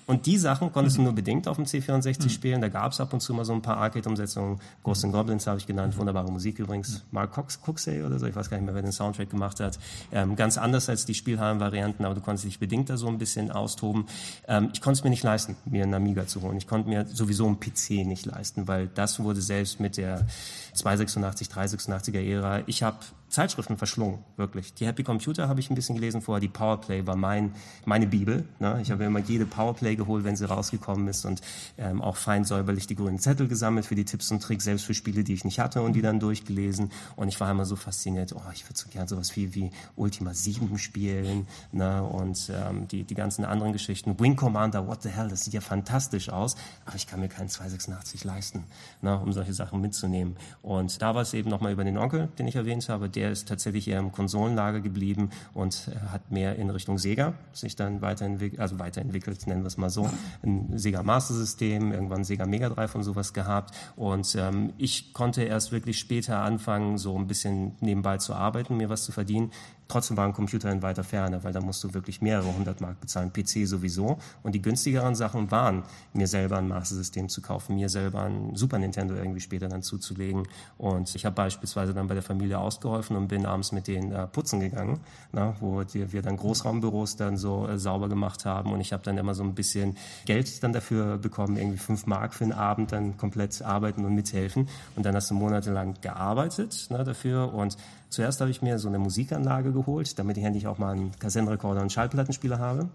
Und die Sachen konntest du nur bedingt auf dem C64 mhm. spielen. Da gab es ab und zu mal so ein paar Arcade-Umsetzungen. Ghost and Goblins habe ich genannt. Wunderbare Musik übrigens. Mark Cox, Cooksey oder so. Ich weiß gar nicht mehr, wer den Soundtrack gemacht hat. Ähm, ganz anders als die Spielhallen-Varianten, aber du konntest dich bedingt da so ein bisschen austoben. Ähm, ich konnte es mir nicht leisten, mir einen Amiga zu holen. Ich konnte mir sowieso einen PC nicht leisten, weil das wurde selbst mit der 286, 386er Ära. Ich habe Zeitschriften verschlungen, wirklich. Die Happy Computer habe ich ein bisschen gelesen vorher, die Powerplay war mein, meine Bibel. Ne? Ich habe immer jede Powerplay geholt, wenn sie rausgekommen ist und ähm, auch fein säuberlich die grünen Zettel gesammelt für die Tipps und Tricks, selbst für Spiele, die ich nicht hatte und die dann durchgelesen. Und ich war immer so fasziniert, oh, ich würde so gern sowas wie, wie Ultima 7 spielen ne? und ähm, die, die ganzen anderen Geschichten. Wing Commander, what the hell, das sieht ja fantastisch aus, aber ich kann mir keinen 286 leisten, ne? um solche Sachen mitzunehmen. Und da war es eben nochmal über den Onkel, den ich erwähnt habe, der ist tatsächlich eher im Konsolenlager geblieben und hat mehr in Richtung Sega sich dann weiterentwickelt, also weiterentwickelt, nennen wir es mal so. Ein Sega Master System, irgendwann Sega Mega Drive und sowas gehabt. Und ähm, ich konnte erst wirklich später anfangen, so ein bisschen nebenbei zu arbeiten, mir was zu verdienen. Trotzdem war ein Computer in weiter Ferne, weil da musst du wirklich mehrere hundert Mark bezahlen, PC sowieso. Und die günstigeren Sachen waren, mir selber ein Master System zu kaufen, mir selber ein Super Nintendo irgendwie später dann zuzulegen. Und ich habe beispielsweise dann bei der Familie ausgeholfen und bin abends mit denen äh, putzen gegangen, na, wo die, wir dann Großraumbüros dann so äh, sauber gemacht haben. Und ich habe dann immer so ein bisschen Geld dann dafür bekommen, irgendwie fünf Mark für einen Abend dann komplett arbeiten und mithelfen. Und dann hast du monatelang gearbeitet na, dafür und Zuerst habe ich mir so eine Musikanlage geholt, damit ich endlich auch mal einen Kassettenrekorder und Schallplattenspieler habe.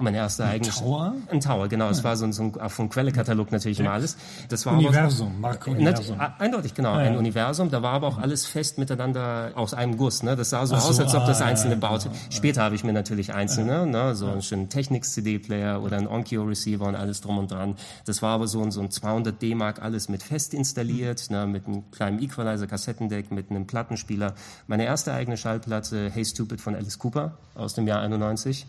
Mein erster ein eigenes. Tower? Ein Tower, genau. Es war so ein, so ein vom Quellekatalog natürlich immer alles. Das war Universum, Mark Universum. Eindeutig, genau. Ja, ja. Ein Universum. Da war aber auch alles fest miteinander aus einem Guss. Ne? Das sah so, so aus, als ob das ah, einzelne ja, baute. Später habe ich mir natürlich einzelne, ne? so einen schönen Technics-CD-Player oder einen Onkyo-Receiver und alles drum und dran. Das war aber so ein, so ein 200 D-Mark alles mit fest installiert, ne? mit einem kleinen Equalizer, Kassettendeck, mit einem Plattenspieler. Meine erste eigene Schallplatte, Hey Stupid von Alice Cooper aus dem Jahr 91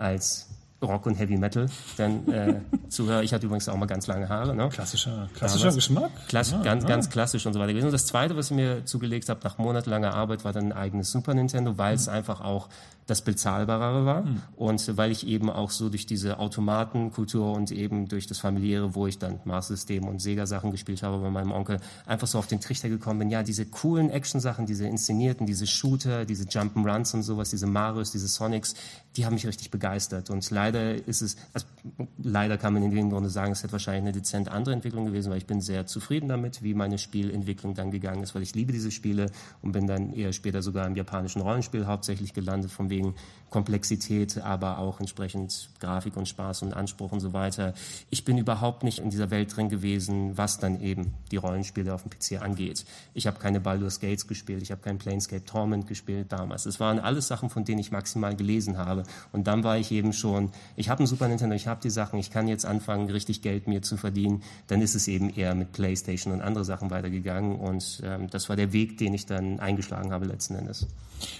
als Rock und Heavy Metal. Denn äh, Zuhörer, ich hatte übrigens auch mal ganz lange Haare. Ne? Klassischer, klassischer Geschmack. Klass, ja, ganz, ja. ganz klassisch und so weiter gewesen. Und das Zweite, was ich mir zugelegt habe nach monatelanger Arbeit, war dann ein eigenes Super Nintendo, weil es mhm. einfach auch das bezahlbarere war mhm. und weil ich eben auch so durch diese Automatenkultur und eben durch das familiäre, wo ich dann Master System und Sega Sachen gespielt habe bei meinem Onkel, einfach so auf den Trichter gekommen bin, ja, diese coolen Action Sachen, diese inszenierten, diese Shooter, diese Jump'n'Runs und sowas, diese Marios, diese Sonics, die haben mich richtig begeistert und leider ist es, also leider kann man in dem Grunde sagen, es hätte wahrscheinlich eine dezent andere Entwicklung gewesen, weil ich bin sehr zufrieden damit, wie meine Spielentwicklung dann gegangen ist, weil ich liebe diese Spiele und bin dann eher später sogar im japanischen Rollenspiel hauptsächlich gelandet, von wegen Komplexität, aber auch entsprechend Grafik und Spaß und Anspruch und so weiter. Ich bin überhaupt nicht in dieser Welt drin gewesen, was dann eben die Rollenspiele auf dem PC angeht. Ich habe keine Baldur's Gates gespielt, ich habe kein Planescape Torment gespielt damals. Es waren alles Sachen, von denen ich maximal gelesen habe. Und dann war ich eben schon, ich habe ein Super Nintendo, ich habe die Sachen, ich kann jetzt anfangen, richtig Geld mir zu verdienen. Dann ist es eben eher mit Playstation und andere Sachen weitergegangen. Und ähm, das war der Weg, den ich dann eingeschlagen habe letzten Endes.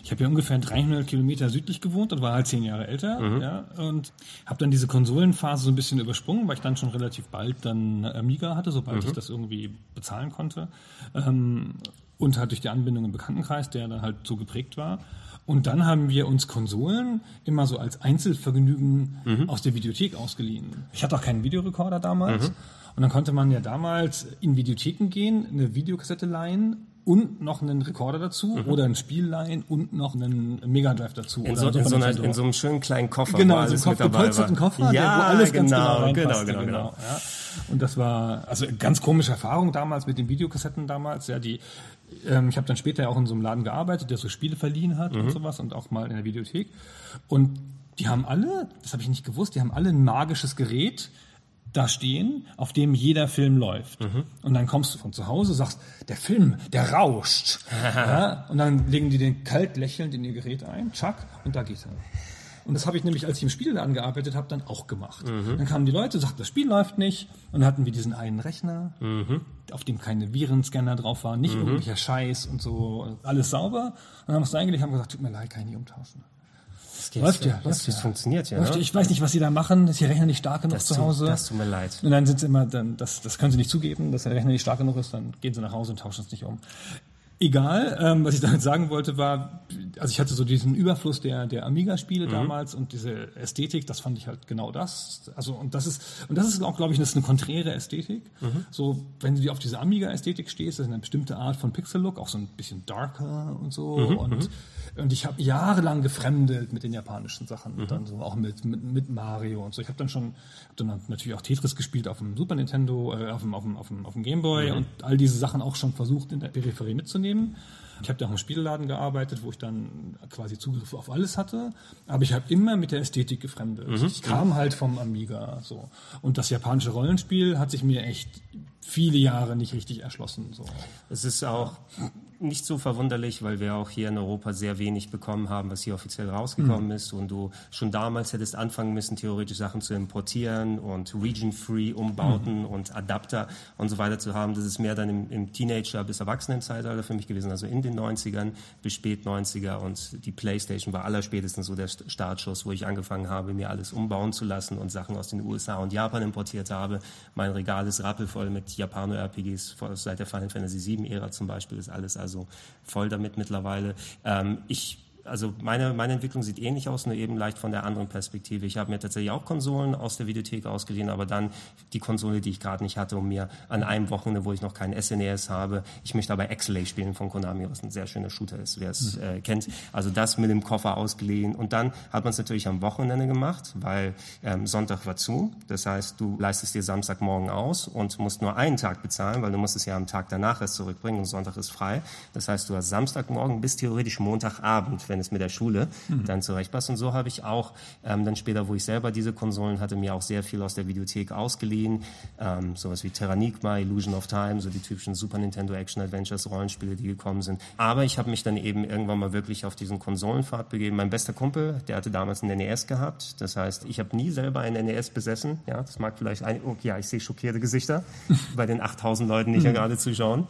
Ich habe ja ungefähr 300 Kilometer südlich gewohnt und war halt zehn Jahre älter. Mhm. Ja, und habe dann diese Konsolenphase so ein bisschen übersprungen, weil ich dann schon relativ bald dann Amiga hatte, sobald mhm. ich das irgendwie bezahlen konnte. Ähm, und halt durch die Anbindung im Bekanntenkreis, der dann halt so geprägt war. Und dann haben wir uns Konsolen immer so als Einzelvergnügen mhm. aus der Videothek ausgeliehen. Ich hatte auch keinen Videorekorder damals. Mhm. Und dann konnte man ja damals in Videotheken gehen, eine Videokassette leihen und noch einen Rekorder dazu mhm. oder ein Spiel leihen und noch einen Mega Drive dazu. In, so, in, so, einer, in so, einem schönen kleinen Koffer, genau, alles so einem gepolsterten Koffer, ja, der, wo alles genau, ganz genau genau, genau, genau, genau. Ja. Und das war also eine ganz komische Erfahrung damals mit den Videokassetten damals. Ja, die ähm, ich habe dann später auch in so einem Laden gearbeitet, der so Spiele verliehen hat mhm. und sowas und auch mal in der Videothek. Und die haben alle, das habe ich nicht gewusst, die haben alle ein magisches Gerät, da stehen, auf dem jeder Film läuft. Mhm. Und dann kommst du von zu Hause, sagst, der Film, der rauscht. ja, und dann legen die den kalt lächelnd in ihr Gerät ein, tschack, und da geht er. Und das habe ich nämlich, als ich im Spielladen gearbeitet habe, dann auch gemacht. Mhm. Dann kamen die Leute, sagten, das Spiel läuft nicht. Und dann hatten wir diesen einen Rechner, mhm. auf dem keine Virenscanner drauf waren, nicht mhm. irgendwelcher Scheiß und so, alles sauber. Und dann haben wir es eingelegt, haben gesagt, tut mir leid, kann ich nicht umtauschen. Das geht, läuft ja, das, läuft das ja. funktioniert ja. Ne? Ich weiß nicht, was sie da machen. Ist ihr Rechner nicht stark genug das zu Hause? das tut mir leid. Und dann sind sie immer, dann, das, das können sie nicht zugeben, dass der Rechner nicht stark genug ist. Dann gehen sie nach Hause und tauschen es nicht um. Egal, ähm, was ich damit sagen wollte, war, also ich hatte so diesen Überfluss der, der Amiga-Spiele mhm. damals und diese Ästhetik, das fand ich halt genau das. Also, und das ist, und das ist auch, glaube ich, das ist eine konträre Ästhetik. Mhm. So, wenn du auf diese Amiga-Ästhetik stehst, das ist eine bestimmte Art von Pixel-Look, auch so ein bisschen darker und so. Mhm. Und, mhm. und ich habe jahrelang gefremdelt mit den japanischen Sachen, mhm. dann so auch mit, mit, mit Mario und so. Ich habe dann schon, hab dann natürlich auch Tetris gespielt auf dem Super Nintendo, äh, auf dem, auf dem, auf dem, auf dem Game Boy mhm. und all diese Sachen auch schon versucht in der Peripherie mitzunehmen nehmen. Ich habe da auch im Spielladen gearbeitet, wo ich dann quasi Zugriff auf alles hatte. Aber ich habe immer mit der Ästhetik gefremdet. Mhm. Ich kam halt vom Amiga so. Und das japanische Rollenspiel hat sich mir echt viele Jahre nicht richtig erschlossen. So. Es ist auch nicht so verwunderlich, weil wir auch hier in Europa sehr wenig bekommen haben, was hier offiziell rausgekommen mhm. ist. Und du schon damals hättest anfangen müssen, theoretisch Sachen zu importieren und region-free Umbauten mhm. und Adapter und so weiter zu haben. Das ist mehr dann im, im Teenager- bis Erwachsenenzeitalter für mich gewesen, also in den 90ern bis spät 90er. Und die Playstation war allerspätestens so der Startschuss, wo ich angefangen habe, mir alles umbauen zu lassen und Sachen aus den USA und Japan importiert habe. Mein Regal ist rappelvoll mit Japano-RPGs seit der Final Fantasy VII-Ära zum Beispiel ist alles also voll damit mittlerweile. Ähm, ich also meine, meine Entwicklung sieht ähnlich aus, nur eben leicht von der anderen Perspektive. Ich habe mir tatsächlich auch Konsolen aus der Videothek ausgeliehen, aber dann die Konsole, die ich gerade nicht hatte, um mir an einem Wochenende, wo ich noch keinen SNES habe, ich möchte aber Exlay spielen von Konami, was ein sehr schöner Shooter ist, wer es mhm. äh, kennt. Also das mit dem Koffer ausgeliehen. Und dann hat man es natürlich am Wochenende gemacht, weil ähm, Sonntag war zu. Das heißt, du leistest dir Samstagmorgen aus und musst nur einen Tag bezahlen, weil du musst es ja am Tag danach erst zurückbringen und Sonntag ist frei. Das heißt, du hast Samstagmorgen bis theoretisch Montagabend, wenn es mit der Schule mhm. dann zurechtpasst. Und so habe ich auch ähm, dann später, wo ich selber diese Konsolen hatte, mir auch sehr viel aus der Videothek ausgeliehen. Ähm, sowas wie Terranigma, Illusion of Time, so die typischen Super Nintendo Action Adventures Rollenspiele, die gekommen sind. Aber ich habe mich dann eben irgendwann mal wirklich auf diesen Konsolenpfad begeben. Mein bester Kumpel, der hatte damals einen NES gehabt. Das heißt, ich habe nie selber einen NES besessen. Ja, das mag vielleicht ein, oh, ja, ich sehe schockierte Gesichter bei den 8000 Leuten, die hier mhm. gerade zuschauen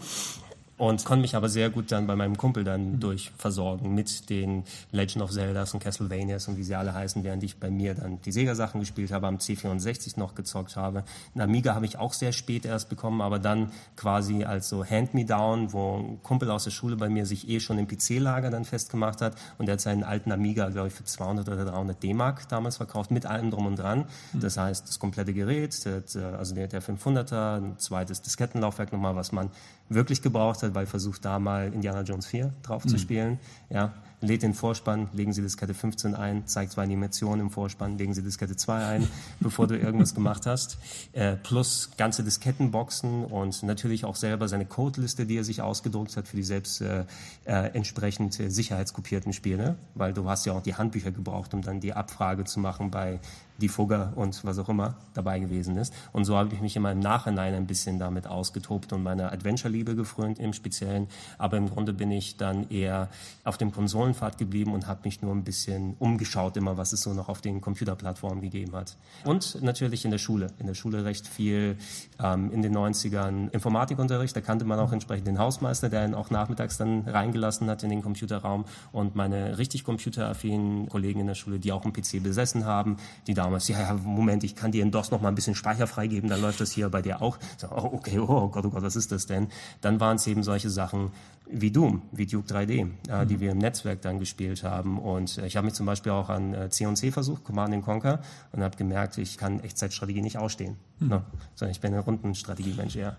und konnte mich aber sehr gut dann bei meinem Kumpel dann mhm. durch versorgen mit den Legend of Zeldas und Castlevanias und wie sie alle heißen, während ich bei mir dann die Sega-Sachen gespielt habe, am C64 noch gezockt habe. Ein Amiga habe ich auch sehr spät erst bekommen, aber dann quasi als so Hand-Me-Down, wo ein Kumpel aus der Schule bei mir sich eh schon im PC-Lager dann festgemacht hat und der hat seinen alten Amiga, glaube ich, für 200 oder 300 D-Mark damals verkauft, mit allem drum und dran. Mhm. Das heißt, das komplette Gerät, der, also der, der 500er, ein zweites Diskettenlaufwerk nochmal, was man wirklich gebraucht hat, weil versucht da mal Indiana Jones 4 drauf mhm. zu spielen. Ja, lädt den Vorspann, legen Sie Diskette 15 ein, zeigt zwei Animationen im Vorspann, legen Sie Diskette 2 ein, bevor du irgendwas gemacht hast. Äh, plus ganze Diskettenboxen und natürlich auch selber seine Codeliste, die er sich ausgedruckt hat für die selbst äh, äh, entsprechend sicherheitskopierten Spiele, weil du hast ja auch die Handbücher gebraucht, um dann die Abfrage zu machen bei die Fugger und was auch immer dabei gewesen ist. Und so habe ich mich immer im Nachhinein ein bisschen damit ausgetobt und meine Adventure-Liebe gefrönt im Speziellen. Aber im Grunde bin ich dann eher auf dem Konsolenpfad geblieben und habe mich nur ein bisschen umgeschaut, immer was es so noch auf den Computerplattformen gegeben hat. Und natürlich in der Schule. In der Schule recht viel ähm, in den 90ern Informatikunterricht. Da kannte man auch entsprechend den Hausmeister, der ihn auch nachmittags dann reingelassen hat in den Computerraum. Und meine richtig computeraffinen Kollegen in der Schule, die auch einen PC besessen haben, die damals damals, ja, ja, Moment, ich kann dir in DOS noch mal ein bisschen Speicher freigeben, dann läuft das hier bei dir auch. So, oh, okay, oh Gott, oh Gott, was ist das denn? Dann waren es eben solche Sachen wie Doom, wie Duke 3D, äh, mhm. die wir im Netzwerk dann gespielt haben. Und äh, ich habe mich zum Beispiel auch an äh, C&C versucht, Command Conquer, und habe gemerkt, ich kann Echtzeitstrategie nicht ausstehen. Mhm. Ne? Sondern ich bin ein Rundenstrategiemensch eher.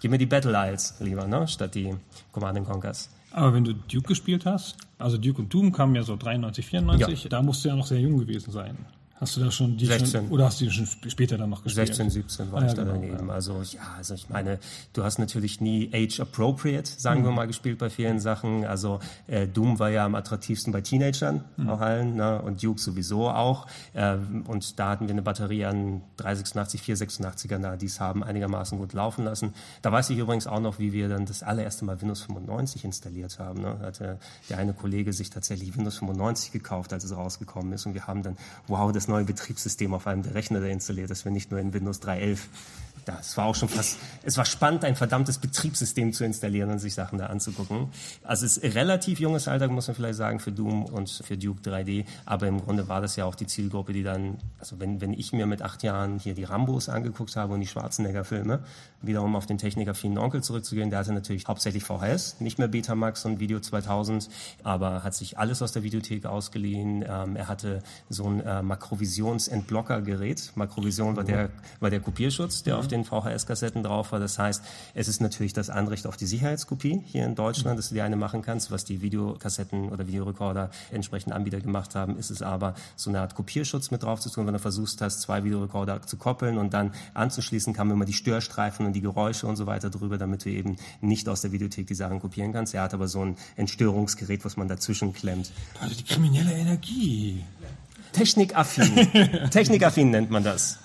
Gib mir die Battle Isles lieber, ne? statt die Command Conquers. Aber wenn du Duke gespielt hast, also Duke und Doom kamen ja so 93, 94, ja. da musst du ja noch sehr jung gewesen sein. Hast du da schon die 16. Schon, oder hast du die schon später dann noch gespielt? 16, 17 war ah, ich da genau, daneben. Ja. Also ja, also ich meine, du hast natürlich nie age appropriate, sagen mhm. wir mal, gespielt bei vielen Sachen. Also äh, Doom war ja am attraktivsten bei Teenagern mhm. auch allen, ne? und Duke sowieso auch. Äh, und da hatten wir eine Batterie an 386, 486er, na, die es haben einigermaßen gut laufen lassen. Da weiß ich übrigens auch noch, wie wir dann das allererste Mal Windows 95 installiert haben. Ne? Da hatte der eine Kollege sich tatsächlich Windows 95 gekauft, als es rausgekommen ist, und wir haben dann, wow, das neue Betriebssystem auf einem der Rechner der installiert ist, wenn nicht nur in Windows 3.11 das war auch schon fast, es war spannend, ein verdammtes Betriebssystem zu installieren und sich Sachen da anzugucken. Also es ist relativ junges Alter, muss man vielleicht sagen, für Doom und für Duke 3D. Aber im Grunde war das ja auch die Zielgruppe, die dann, also wenn, wenn ich mir mit acht Jahren hier die Rambos angeguckt habe und die Schwarzenegger-Filme, wiederum auf den technikaffinen Onkel zurückzugehen, der hatte natürlich hauptsächlich VHS, nicht mehr Betamax und Video 2000, aber hat sich alles aus der Videothek ausgeliehen. Ähm, er hatte so ein äh, Makrovisions-Entblocker-Gerät. Makrovision war der, war der Kopierschutz, der auf den VHS-Kassetten drauf war. Das heißt, es ist natürlich das Anrecht auf die Sicherheitskopie hier in Deutschland, dass du dir eine machen kannst, was die Videokassetten oder Videorekorder entsprechend Anbieter gemacht haben, ist es aber so eine Art Kopierschutz mit drauf zu tun, wenn du versuchst hast, zwei Videorekorder zu koppeln und dann anzuschließen, kamen immer die Störstreifen und die Geräusche und so weiter drüber, damit du eben nicht aus der Videothek die Sachen kopieren kannst. Er hat aber so ein Entstörungsgerät, was man dazwischen klemmt. Also die kriminelle Energie. Technikaffin. Technikaffin nennt man das.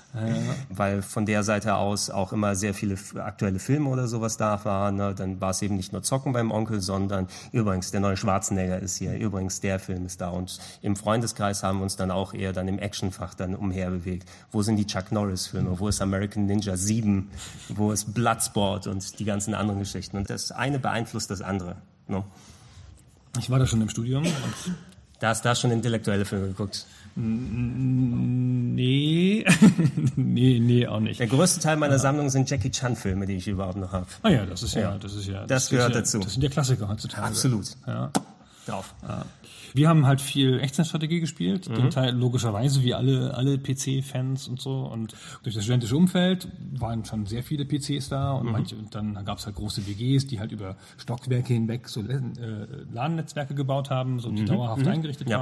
Weil von der Seite aus auch immer sehr viele aktuelle Filme oder sowas da waren. Ne? Dann war es eben nicht nur Zocken beim Onkel, sondern übrigens, der neue Schwarzenegger ist hier, übrigens, der Film ist da. Und im Freundeskreis haben wir uns dann auch eher dann im Actionfach dann umherbewegt. Wo sind die Chuck Norris-Filme? Wo ist American Ninja 7? Wo ist Bloodsport und die ganzen anderen Geschichten? Und das eine beeinflusst das andere. Ne? Ich war da schon im Studium. da hast du da schon intellektuelle Filme geguckt. Nee, nee, nee, auch nicht. Der größte Teil meiner ja. Sammlung sind Jackie Chan-Filme, die ich überhaupt noch habe. Ah ja, das ist ja, ja, das ist ja. Das, das gehört ja, dazu. Das sind ja Klassiker heutzutage. Absolut. Ja. Drauf. Wir haben halt viel Echtzeitstrategie gespielt, mhm. den Teil logischerweise wie alle, alle PC-Fans und so. Und durch das studentische Umfeld waren schon sehr viele PCs da und, mhm. manche, und dann gab es halt große WGs, die halt über Stockwerke hinweg so äh, LAN-Netzwerke gebaut haben, so die mhm. dauerhaft mhm. eingerichtet ja.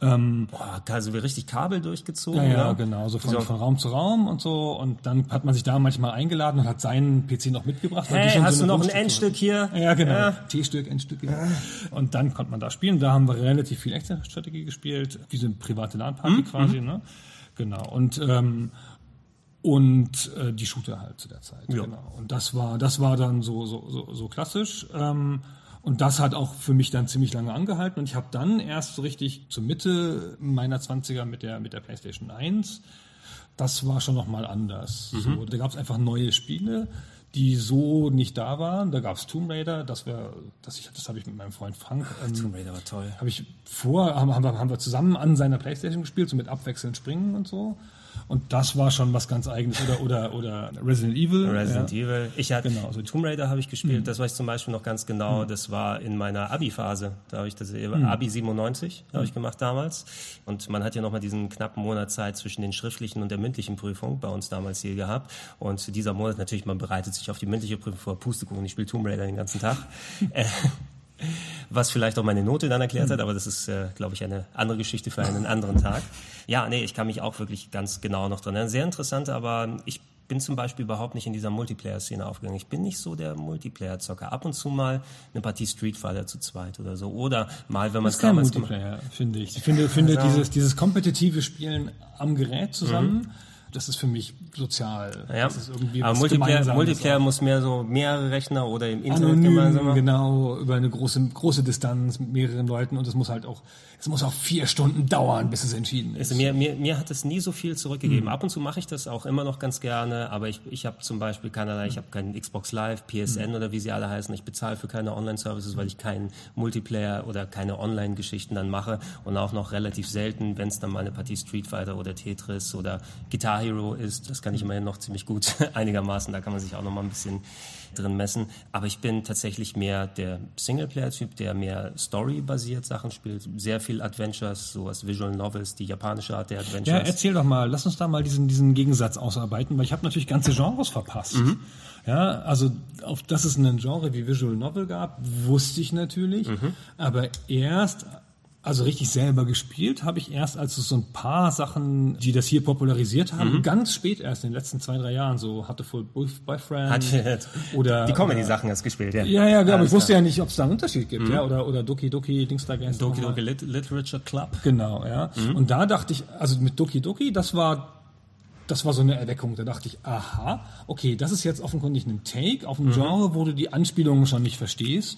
Ähm, Boah, also wir richtig Kabel durchgezogen. Ja, ja, genau, so von, so. von, Raum zu Raum und so. Und dann hat man sich da manchmal eingeladen und hat seinen PC noch mitgebracht. Hey, hast so du noch ein Endstück hier? Ja, genau. Ja. T-Stück, Endstück. Ja. Und dann konnte man da spielen. Da haben wir relativ viel Echtzeitstrategie gespielt, wie so eine private LAN-Party mhm. quasi. Ne? Genau. Und ähm, und äh, die Shooter halt zu der Zeit. Ja. Genau. Und das war das war dann so so so, so klassisch. Ähm, und das hat auch für mich dann ziemlich lange angehalten. Und ich habe dann erst so richtig zur Mitte meiner 20er mit der, mit der PlayStation 1, das war schon nochmal anders. Mhm. So, da gab es einfach neue Spiele, die so nicht da waren. Da gab es Tomb Raider, das wäre, das, ich, das habe ich mit meinem Freund Frank. Ähm, Tomb Raider war toll. Habe ich vor, haben, haben, wir, haben wir zusammen an seiner Playstation gespielt, so mit abwechselnd springen und so. Und das war schon was ganz eigenes. Oder, oder, oder Resident Evil. Resident ja. Evil. Ich hatte, genau. so Tomb Raider habe ich gespielt. Mhm. Das weiß ich zum Beispiel noch ganz genau. Mhm. Das war in meiner Abi-Phase. Da habe ich das, mhm. Abi 97 habe ich gemacht damals. Und man hat ja nochmal diesen knappen Monat Zeit zwischen den schriftlichen und der mündlichen Prüfung bei uns damals hier gehabt. Und dieser Monat natürlich, man bereitet sich auf die mündliche Prüfung vor. Pustekuchen, ich spiele Tomb Raider den ganzen Tag. Was vielleicht auch meine Note dann erklärt hat, aber das ist, äh, glaube ich, eine andere Geschichte für einen anderen Tag. Ja, nee, ich kann mich auch wirklich ganz genau noch dran erinnern. Sehr interessant, aber ich bin zum Beispiel überhaupt nicht in dieser Multiplayer-Szene aufgegangen. Ich bin nicht so der Multiplayer-Zocker. Ab und zu mal eine Partie Street Fighter zu zweit oder so. Oder mal, wenn man es damals Multiplayer, finde ich. Ich finde, finde also, dieses, dieses kompetitive Spielen am Gerät zusammen. Mhm das ist für mich sozial. Ja. Das ist irgendwie Aber Multiplayer, Multiplayer muss mehr so mehrere Rechner oder im Internet Anonym, gemeinsam. Genau, über eine große, große Distanz mit mehreren Leuten und es muss halt auch, es muss auch vier Stunden dauern, bis es entschieden ist. Also mir, mir, mir hat es nie so viel zurückgegeben. Mhm. Ab und zu mache ich das auch immer noch ganz gerne, aber ich, ich habe zum Beispiel keinerlei, ich habe keinen Xbox Live, PSN mhm. oder wie sie alle heißen. Ich bezahle für keine Online-Services, weil ich keinen Multiplayer oder keine Online-Geschichten dann mache und auch noch relativ selten, wenn es dann mal eine Partie Street Fighter oder Tetris oder Gitarre Guitar Hero ist, das kann ich immerhin noch ziemlich gut einigermaßen, da kann man sich auch noch mal ein bisschen drin messen. Aber ich bin tatsächlich mehr der Singleplayer-Typ, der mehr Story-basiert Sachen spielt. Sehr viel Adventures, sowas Visual Novels, die japanische Art der Adventures. Ja, erzähl doch mal, lass uns da mal diesen, diesen Gegensatz ausarbeiten, weil ich habe natürlich ganze Genres verpasst. Mhm. Ja, also auf dass es einen Genre wie Visual Novel gab, wusste ich natürlich, mhm. aber erst also richtig selber gespielt habe ich erst, als es so ein paar Sachen, die das hier popularisiert haben, mhm. ganz spät erst in den letzten zwei, drei Jahren, so hatte Full Boyfriend Hat, oder die Comedy-Sachen hast gespielt, ja. Ja, ja, genau, aber ich wusste ja nicht, ob es da einen Unterschied gibt, mhm. ja, oder, oder Doki Doki, Dings da Doki Doki Lit Literature Club. Genau, ja. Mhm. Und da dachte ich, also mit Doki Doki, das war das war so eine Erweckung. Da dachte ich, aha, okay, das ist jetzt offenkundig ein Take auf ein mhm. Genre, wo du die Anspielungen schon nicht verstehst.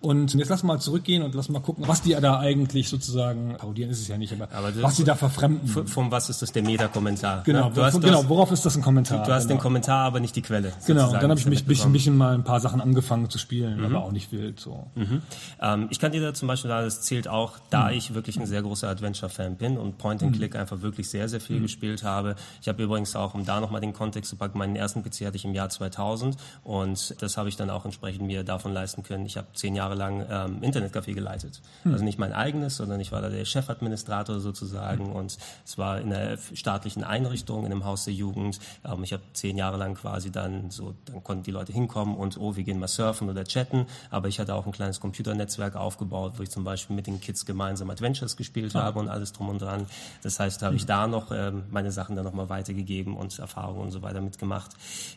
Und jetzt lass mal zurückgehen und lass mal gucken, was die da eigentlich sozusagen, parodieren ist es ja nicht, aber, aber was sie da verfremden. Von was ist das der Meta-Kommentar? Genau, du hast, von, genau, worauf ist das ein Kommentar? Du, hast genau. den Kommentar, aber nicht die Quelle. Genau, dann habe ich mich ein bisschen, bisschen, mal ein paar Sachen angefangen zu spielen, mhm. aber auch nicht wild so. Mhm. Ähm, ich kann dir da zum Beispiel sagen, das zählt auch, da mhm. ich wirklich ein sehr großer Adventure-Fan bin und Point-and-Click mhm. einfach wirklich sehr, sehr viel mhm. gespielt habe. Ich habe übrigens auch, um da nochmal den Kontext zu packen, meinen ersten PC hatte ich im Jahr 2000 und das habe ich dann auch entsprechend mir davon leisten können. Ich habe zehn Jahre lang ähm, Internetcafé geleitet. Hm. Also nicht mein eigenes, sondern ich war da der Chefadministrator sozusagen hm. und es war in einer staatlichen Einrichtung, in einem Haus der Jugend. Ähm, ich habe zehn Jahre lang quasi dann so, dann konnten die Leute hinkommen und oh, wir gehen mal surfen oder chatten. Aber ich hatte auch ein kleines Computernetzwerk aufgebaut, wo ich zum Beispiel mit den Kids gemeinsam Adventures gespielt ah. habe und alles drum und dran. Das heißt, da habe hm. ich da noch ähm, meine Sachen dann nochmal weitergegeben und Erfahrungen und so weiter mitgemacht.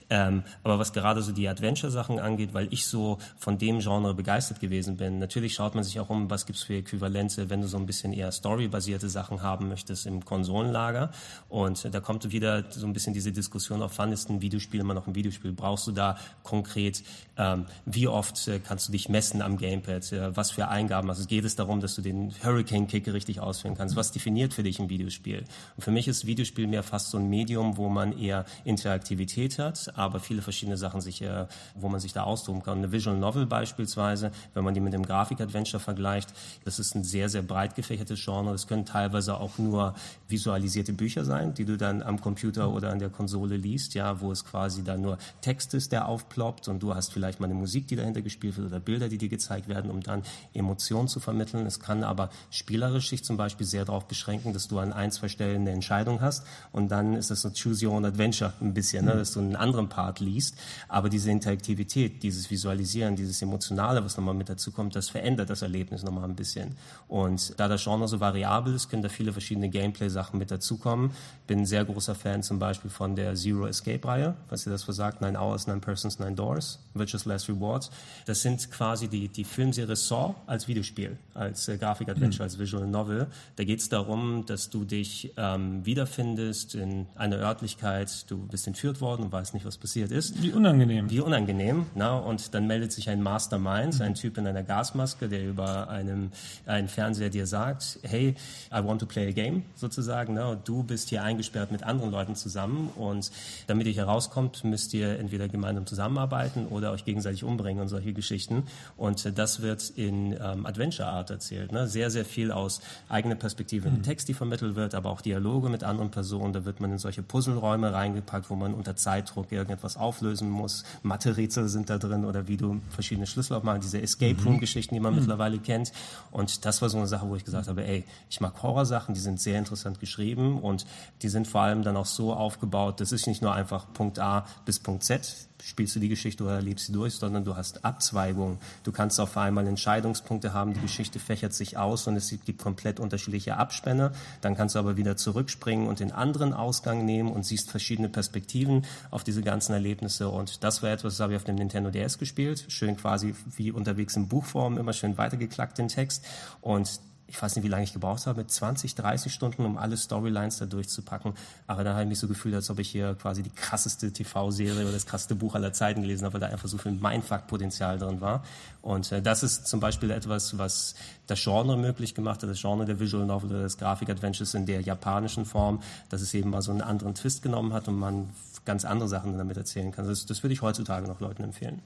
Ähm, aber was gerade so die Adventure-Sachen angeht, weil ich so von dem Genre begeistert gewesen bin, natürlich schaut man sich auch um, was gibt's für Äquivalente, wenn du so ein bisschen eher storybasierte Sachen haben möchtest im Konsolenlager. Und da kommt wieder so ein bisschen diese Diskussion auf, wann ist ein Videospiel immer noch ein Videospiel? Brauchst du da konkret, ähm, wie oft äh, kannst du dich messen am Gamepad? Äh, was für Eingaben hast du? Geht es darum, dass du den Hurricane-Kick richtig ausführen kannst? Was definiert für dich ein Videospiel? Und für mich ist Videospiel mehr fast so ein Medium, wo man eher Interaktivität hat, aber viele verschiedene Sachen sich, äh, wo man sich da austoben kann. Eine Visual Novel beispielsweise wenn man die mit dem Grafik-Adventure vergleicht. Das ist ein sehr, sehr breit gefächertes Genre. Das können teilweise auch nur visualisierte Bücher sein, die du dann am Computer oder an der Konsole liest, ja, wo es quasi dann nur Text ist, der aufploppt und du hast vielleicht mal eine Musik, die dahinter gespielt wird oder Bilder, die dir gezeigt werden, um dann Emotionen zu vermitteln. Es kann aber spielerisch sich zum Beispiel sehr darauf beschränken, dass du an ein, zwei Stellen eine Entscheidung hast und dann ist das so Choose Your Own Adventure ein bisschen, ne, dass du einen anderen Part liest. Aber diese Interaktivität, dieses Visualisieren, dieses Emotionale, was nochmal mit dazu kommt, das verändert das Erlebnis nochmal ein bisschen. Und da das Genre so variabel ist, können da viele verschiedene Gameplay-Sachen mit dazukommen. Bin ein sehr großer Fan zum Beispiel von der Zero Escape-Reihe, was ihr das versagt, Nine Hours, Nine Persons, Nine Doors, Virtuous Last Rewards. Das sind quasi die, die Filmserie Saw als Videospiel, als äh, Grafik-Adventure, mhm. als Visual Novel. Da geht es darum, dass du dich ähm, wiederfindest in einer Örtlichkeit, du bist entführt worden und weißt nicht, was passiert ist. Wie unangenehm. Wie unangenehm. Na, und dann meldet sich ein Mastermind, mhm. ein Typ in einer Gasmaske, der über einem, einen Fernseher dir sagt, hey, I want to play a game, sozusagen. Na, und du bist hier eingesperrt mit anderen Leuten zusammen und damit ihr hier rauskommt, müsst ihr entweder gemeinsam zusammenarbeiten oder euch gegenseitig umbringen und solche Geschichten. Und äh, das wird in ähm, Adventure Art erzählt. Ne? Sehr, sehr viel aus eigener Perspektive mhm. Text, die vermittelt wird, aber auch Dialoge mit anderen Personen. Da wird man in solche Puzzleräume reingepackt, wo man unter Zeitdruck irgendetwas auflösen muss. Mathe-Rätsel sind da drin oder wie du verschiedene Schlüssel aufmachst, diese Escape Room-Geschichten, die man mhm. mittlerweile kennt. Und das war so eine Sache, wo ich gesagt habe, ey, ich mag Horrorsachen, die sind sehr interessant geschrieben und die sind vor allem dann auch so aufgebaut, das ist nicht nur einfach Punkt A bis Punkt Z, spielst du die Geschichte oder lebst sie durch, sondern du hast Abzweigungen. Du kannst auf einmal Entscheidungspunkte haben, die Geschichte fächert sich aus und es gibt komplett unterschiedliche Abspänne. Dann kannst du aber wieder zurückspringen und den anderen Ausgang nehmen und siehst verschiedene Perspektiven auf diese ganzen Erlebnisse. Und das war etwas, das habe ich auf dem Nintendo DS gespielt. Schön quasi wie unterwegs in Buchform, immer schön weitergeklackt den Text. Und ich weiß nicht, wie lange ich gebraucht habe, 20, 30 Stunden, um alle Storylines da durchzupacken. Aber da habe ich mich so gefühlt, als ob ich hier quasi die krasseste TV-Serie oder das krasseste Buch aller Zeiten gelesen habe, weil da einfach so viel Mindfuck-Potenzial drin war. Und äh, das ist zum Beispiel etwas, was das Genre möglich gemacht hat, das Genre der Visual Novel oder des Grafik-Adventures in der japanischen Form, dass es eben mal so einen anderen Twist genommen hat und man ganz andere Sachen damit erzählen kann. Das, das würde ich heutzutage noch Leuten empfehlen.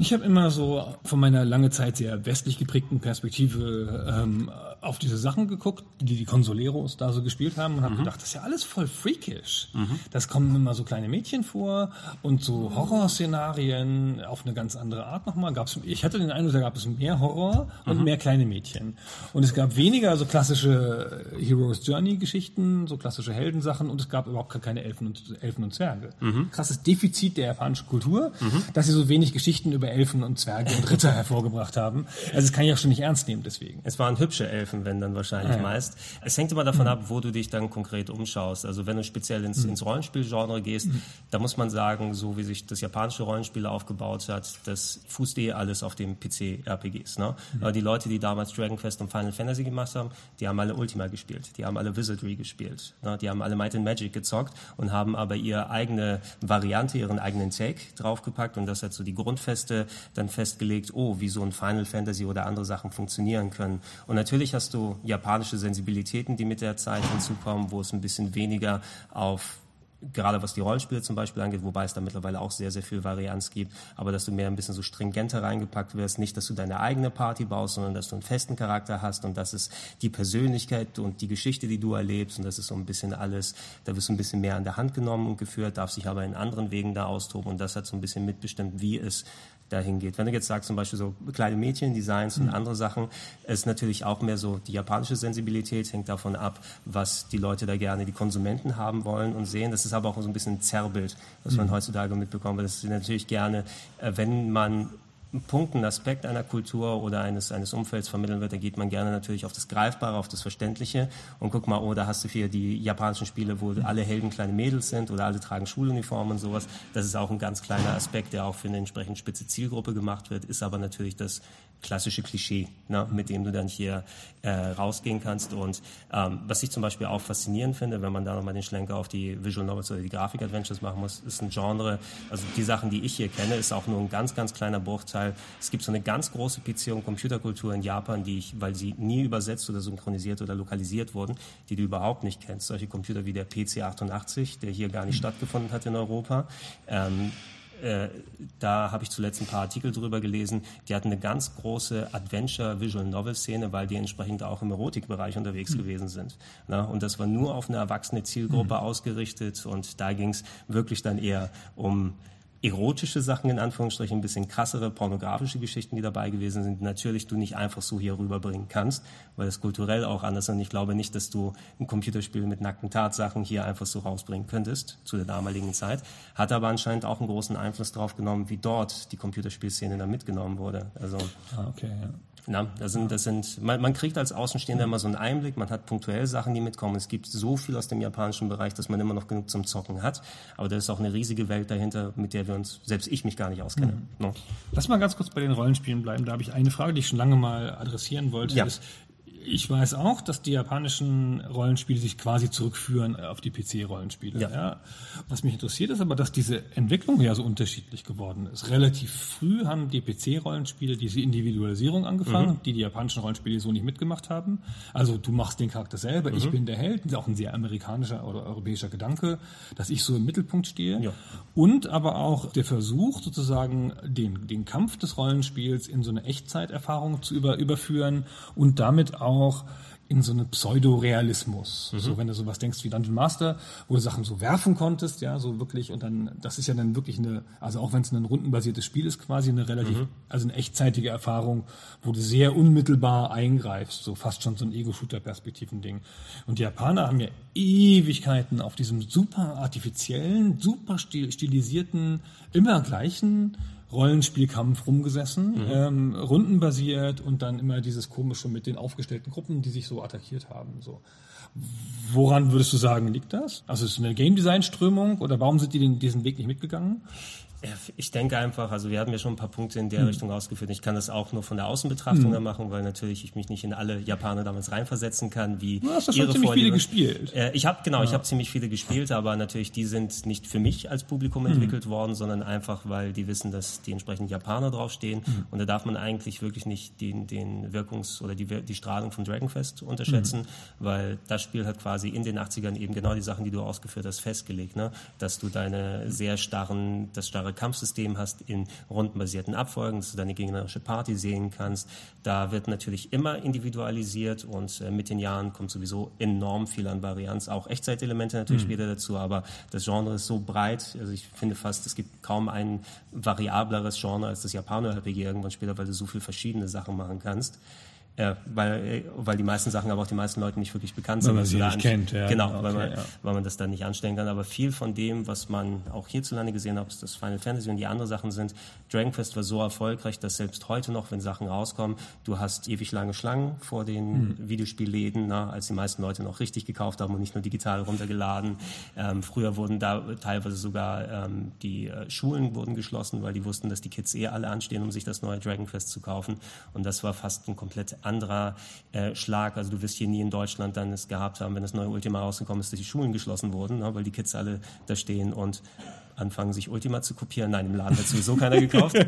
Ich habe immer so von meiner lange Zeit sehr westlich geprägten Perspektive ähm, auf diese Sachen geguckt, die die Consoleros da so gespielt haben und habe mhm. gedacht, das ist ja alles voll freakish. Mhm. Das kommen immer so kleine Mädchen vor und so Horrorszenarien auf eine ganz andere Art nochmal. Gab's, ich hatte den Eindruck, da gab es mehr Horror und mhm. mehr kleine Mädchen. Und es gab weniger so klassische Heroes Journey Geschichten, so klassische Heldensachen und es gab überhaupt keine Elfen und, Elfen und Zwerge. Mhm. Krasses Defizit der japanischen Kultur, mhm. dass sie so wenig Geschichten über Elfen und Zwerge und Ritter hervorgebracht haben. Also das kann ich auch schon nicht ernst nehmen deswegen. Es waren hübsche Elfen, wenn dann wahrscheinlich ja. meist. Es hängt immer davon mhm. ab, wo du dich dann konkret umschaust. Also wenn du speziell ins, mhm. ins Rollenspielgenre gehst, mhm. da muss man sagen, so wie sich das japanische Rollenspiel aufgebaut hat, das fußt eh alles auf dem PC-RPGs. Ne? Mhm. Die Leute, die damals Dragon Quest und Final Fantasy gemacht haben, die haben alle Ultima gespielt, die haben alle Wizardry gespielt, ne? die haben alle Might and Magic gezockt und haben aber ihre eigene Variante, ihren eigenen Take draufgepackt und das hat so die Grundfeste dann festgelegt, oh, wie so ein Final Fantasy oder andere Sachen funktionieren können. Und natürlich hast du japanische Sensibilitäten, die mit der Zeit hinzukommen, wo es ein bisschen weniger auf gerade was die Rollenspiele zum Beispiel angeht, wobei es da mittlerweile auch sehr, sehr viel Varianz gibt, aber dass du mehr ein bisschen so stringenter reingepackt wirst, nicht, dass du deine eigene Party baust, sondern dass du einen festen Charakter hast und das ist die Persönlichkeit und die Geschichte, die du erlebst und das ist so ein bisschen alles, da wirst du ein bisschen mehr an der Hand genommen und geführt, darf sich aber in anderen Wegen da austoben und das hat so ein bisschen mitbestimmt, wie es dahin geht. Wenn du jetzt sagst, zum Beispiel so kleine Mädchen-Designs und mhm. andere Sachen, ist natürlich auch mehr so die japanische Sensibilität, hängt davon ab, was die Leute da gerne, die Konsumenten haben wollen und sehen. Das ist aber auch so ein bisschen ein Zerrbild, was man mhm. heutzutage mitbekommt. Weil das ist natürlich gerne, äh, wenn man Punkt, einen Aspekt einer Kultur oder eines, eines Umfelds vermitteln wird, da geht man gerne natürlich auf das Greifbare, auf das Verständliche und guck mal, oh, da hast du hier die japanischen Spiele, wo alle Helden kleine Mädels sind oder alle tragen Schuluniformen und sowas. Das ist auch ein ganz kleiner Aspekt, der auch für eine entsprechend spitze Zielgruppe gemacht wird, ist aber natürlich das klassische Klischee, ne, mit dem du dann hier äh, rausgehen kannst. Und ähm, was ich zum Beispiel auch faszinierend finde, wenn man da nochmal den Schlenker auf die Visual Novels oder die Grafik-Adventures machen muss, ist ein Genre, also die Sachen, die ich hier kenne, ist auch nur ein ganz, ganz kleiner Bruchteil. Es gibt so eine ganz große PC- und Computerkultur in Japan, die ich, weil sie nie übersetzt oder synchronisiert oder lokalisiert wurden, die du überhaupt nicht kennst. Solche Computer wie der PC-88, der hier gar nicht stattgefunden hat in Europa. Ähm, äh, da habe ich zuletzt ein paar Artikel drüber gelesen. Die hatten eine ganz große Adventure-Visual-Novel-Szene, weil die entsprechend auch im Erotikbereich unterwegs mhm. gewesen sind. Na, und das war nur auf eine erwachsene Zielgruppe mhm. ausgerichtet und da ging es wirklich dann eher um erotische Sachen in Anführungsstrichen, ein bisschen krassere pornografische Geschichten, die dabei gewesen sind, natürlich du nicht einfach so hier rüberbringen kannst, weil es kulturell auch anders ist. Und ich glaube nicht, dass du ein Computerspiel mit nackten Tatsachen hier einfach so rausbringen könntest zu der damaligen Zeit. Hat aber anscheinend auch einen großen Einfluss darauf genommen, wie dort die Computerspielszene dann mitgenommen wurde. Also ah, okay, ja. Na, das sind, das sind, man, man kriegt als Außenstehender immer so einen Einblick, man hat punktuell Sachen, die mitkommen. Es gibt so viel aus dem japanischen Bereich, dass man immer noch genug zum Zocken hat. Aber da ist auch eine riesige Welt dahinter, mit der wir uns, selbst ich mich gar nicht auskenne. Mhm. No. Lass mal ganz kurz bei den Rollenspielen bleiben. Da habe ich eine Frage, die ich schon lange mal adressieren wollte. Ja. Ist, ich weiß auch, dass die japanischen Rollenspiele sich quasi zurückführen auf die PC-Rollenspiele. Ja. ja. Was mich interessiert ist aber, dass diese Entwicklung ja so unterschiedlich geworden ist. Relativ früh haben die PC-Rollenspiele diese Individualisierung angefangen, mhm. die die japanischen Rollenspiele so nicht mitgemacht haben. Also du machst den Charakter selber, mhm. ich bin der Held. Das ist auch ein sehr amerikanischer oder europäischer Gedanke, dass ich so im Mittelpunkt stehe. Ja. Und aber auch der Versuch sozusagen den, den Kampf des Rollenspiels in so eine Echtzeiterfahrung zu über, überführen und damit auch auch in so einen Pseudorealismus. Mhm. So, wenn du sowas denkst wie Dungeon Master, wo du Sachen so werfen konntest, ja, so wirklich, und dann, das ist ja dann wirklich eine, also auch wenn es ein rundenbasiertes Spiel ist, quasi eine relativ, mhm. also eine echtzeitige Erfahrung, wo du sehr unmittelbar eingreifst, so fast schon so ein Ego-Shooter-Perspektiven-Ding. Und die Japaner haben ja Ewigkeiten auf diesem super artifiziellen, super stilisierten, immer gleichen Rollenspielkampf rumgesessen, mhm. ähm, rundenbasiert und dann immer dieses komische mit den aufgestellten Gruppen, die sich so attackiert haben. So. Woran würdest du sagen, liegt das? Also ist es eine Game Design Strömung oder warum sind die den, diesen Weg nicht mitgegangen? Ich denke einfach, also wir hatten ja schon ein paar Punkte in der mhm. Richtung ausgeführt. Ich kann das auch nur von der Außenbetrachtung mhm. machen, weil natürlich ich mich nicht in alle Japaner damals reinversetzen kann, wie du hast das ihre schon ziemlich viele gespielt. Äh, ich habe genau, ja. ich habe ziemlich viele gespielt, aber natürlich die sind nicht für mich als Publikum mhm. entwickelt worden, sondern einfach, weil die wissen, dass die entsprechenden Japaner draufstehen. Mhm. Und da darf man eigentlich wirklich nicht den, den Wirkungs- oder die, die Strahlung von Dragonfest unterschätzen, mhm. weil das Spiel hat quasi in den 80ern eben genau die Sachen, die du ausgeführt hast, festgelegt, ne? dass du deine sehr starren, das starre Kampfsystem hast in rundenbasierten Abfolgen, dass du deine gegnerische Party sehen kannst. Da wird natürlich immer individualisiert und äh, mit den Jahren kommt sowieso enorm viel an Varianz, auch Echtzeitelemente natürlich mhm. später dazu, aber das Genre ist so breit, also ich finde fast, es gibt kaum ein variableres Genre als das Japaner-RPG irgendwann später, weil du so viele verschiedene Sachen machen kannst. Ja, weil, weil die meisten Sachen aber auch die meisten Leuten nicht wirklich bekannt sind. Weil man sie nicht kennt, ja. Genau, okay, weil, man, ja. weil man das dann nicht anstellen kann. Aber viel von dem, was man auch hierzulande gesehen hat, ob es das Final Fantasy und die anderen Sachen sind, Dragon Quest war so erfolgreich, dass selbst heute noch, wenn Sachen rauskommen, du hast ewig lange Schlangen vor den mhm. Videospielläden, na, als die meisten Leute noch richtig gekauft haben und nicht nur digital runtergeladen. Ähm, früher wurden da teilweise sogar ähm, die äh, Schulen wurden geschlossen, weil die wussten, dass die Kids eh alle anstehen, um sich das neue Dragon Quest zu kaufen. Und das war fast ein komplett anderer äh, Schlag. Also du wirst hier nie in Deutschland dann es gehabt haben, wenn das neue Ultima rausgekommen ist, dass die Schulen geschlossen wurden, ne, weil die Kids alle da stehen und anfangen, sich Ultima zu kopieren. Nein, im Laden hat sowieso keiner gekauft.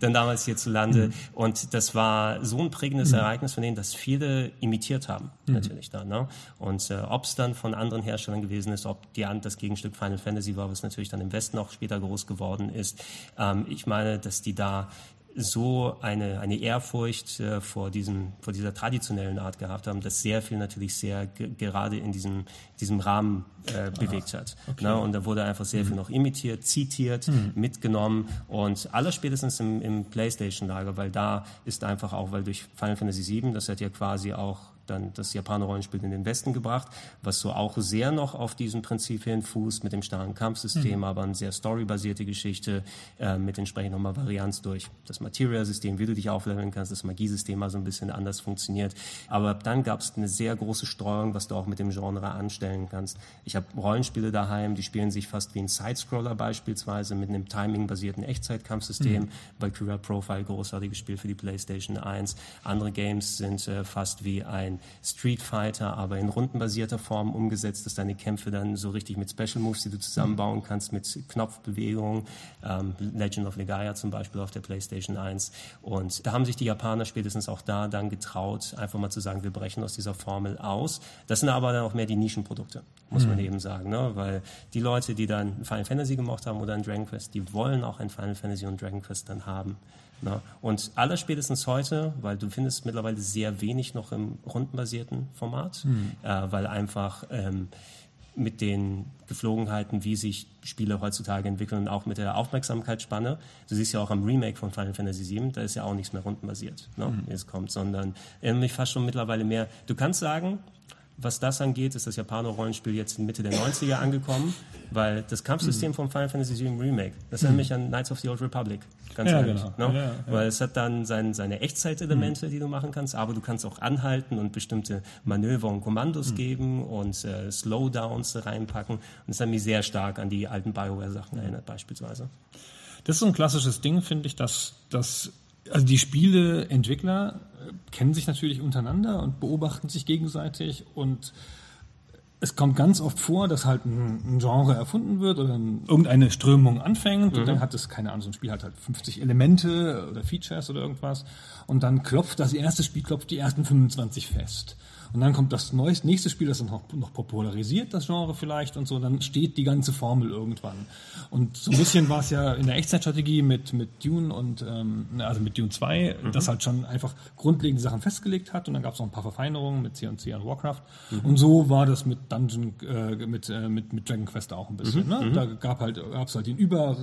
Dann damals hierzulande. Mhm. Und das war so ein prägendes mhm. Ereignis von denen, dass viele imitiert haben, mhm. natürlich dann. Ne? Und äh, ob es dann von anderen Herstellern gewesen ist, ob die, das Gegenstück Final Fantasy war, was natürlich dann im Westen auch später groß geworden ist. Ähm, ich meine, dass die da so eine, eine Ehrfurcht äh, vor, diesem, vor dieser traditionellen Art gehabt haben, dass sehr viel natürlich sehr gerade in diesem, diesem Rahmen äh, bewegt hat. Okay. Na, und da wurde einfach sehr mhm. viel noch imitiert, zitiert, mhm. mitgenommen und aller spätestens im, im PlayStation-Lager, weil da ist einfach auch, weil durch Final Fantasy VII, das hat ja quasi auch dann das Japaner-Rollenspiel in den Westen gebracht, was so auch sehr noch auf diesen Prinzipien fußt, mit dem starren Kampfsystem, mhm. aber eine sehr storybasierte Geschichte, äh, mit entsprechend nochmal Varianz durch das Material-System, wie du dich aufleveln kannst, das Magiesystem mal so ein bisschen anders funktioniert. Aber dann gab es eine sehr große Streuung, was du auch mit dem Genre anstellen kannst. Ich habe Rollenspiele daheim, die spielen sich fast wie ein Sidescroller beispielsweise mit einem timing-basierten Echtzeitkampfsystem. Mhm. Valkyria Profile, großartiges Spiel für die PlayStation 1. Andere Games sind äh, fast wie ein Street Fighter, aber in rundenbasierter Form umgesetzt, dass deine Kämpfe dann so richtig mit Special Moves, die du zusammenbauen kannst, mit Knopfbewegungen, ähm, Legend of Legaia zum Beispiel auf der PlayStation 1. Und da haben sich die Japaner spätestens auch da dann getraut, einfach mal zu sagen, wir brechen aus dieser Formel aus. Das sind aber dann auch mehr die Nischenprodukte, muss mhm. man eben sagen, ne? weil die Leute, die dann Final Fantasy gemacht haben oder ein Dragon Quest, die wollen auch ein Final Fantasy und Dragon Quest dann haben. Ne? Und allerspätestens heute, weil du findest mittlerweile sehr wenig noch im rundenbasierten Format, mhm. äh, weil einfach ähm, mit den Geflogenheiten, wie sich Spiele heutzutage entwickeln und auch mit der Aufmerksamkeitsspanne. Du siehst ja auch am Remake von Final Fantasy VII, da ist ja auch nichts mehr rundenbasiert, ne, mhm. wie es kommt, sondern irgendwie fast schon mittlerweile mehr. Du kannst sagen, was das angeht, ist das Japaner-Rollenspiel jetzt in Mitte der 90er angekommen, weil das Kampfsystem mhm. von Final Fantasy VII Remake, das erinnert mich an Knights of the Old Republic, ganz ja, ehrlich. Genau. Ne? Ja, ja. Weil es hat dann sein, seine Echtzeitelemente, mhm. die du machen kannst, aber du kannst auch anhalten und bestimmte Manöver und Kommandos mhm. geben und äh, Slowdowns reinpacken. Und das hat mich sehr stark an die alten Bioware-Sachen erinnert, beispielsweise. Das ist so ein klassisches Ding, finde ich, dass, dass also die Spieleentwickler kennen sich natürlich untereinander und beobachten sich gegenseitig und es kommt ganz oft vor, dass halt ein, Genre erfunden wird oder irgendeine Strömung anfängt mhm. und dann hat es, keine Ahnung, so ein Spiel hat halt 50 Elemente oder Features oder irgendwas und dann klopft das erste Spiel, klopft die ersten 25 fest. Und dann kommt das neueste, nächste Spiel, das dann noch, noch popularisiert, das Genre vielleicht und so, dann steht die ganze Formel irgendwann. Und so ein bisschen war es ja in der Echtzeitstrategie mit, mit Dune und, ähm, also mit Dune 2, mhm. das halt schon einfach grundlegende Sachen festgelegt hat und dann gab es noch ein paar Verfeinerungen mit C&C und Warcraft. Mhm. Und so war das mit Dungeon, äh, mit, äh, mit, mit Dragon Quest auch ein bisschen. Mhm. Ne? Mhm. Da gab halt, gab's halt den Über,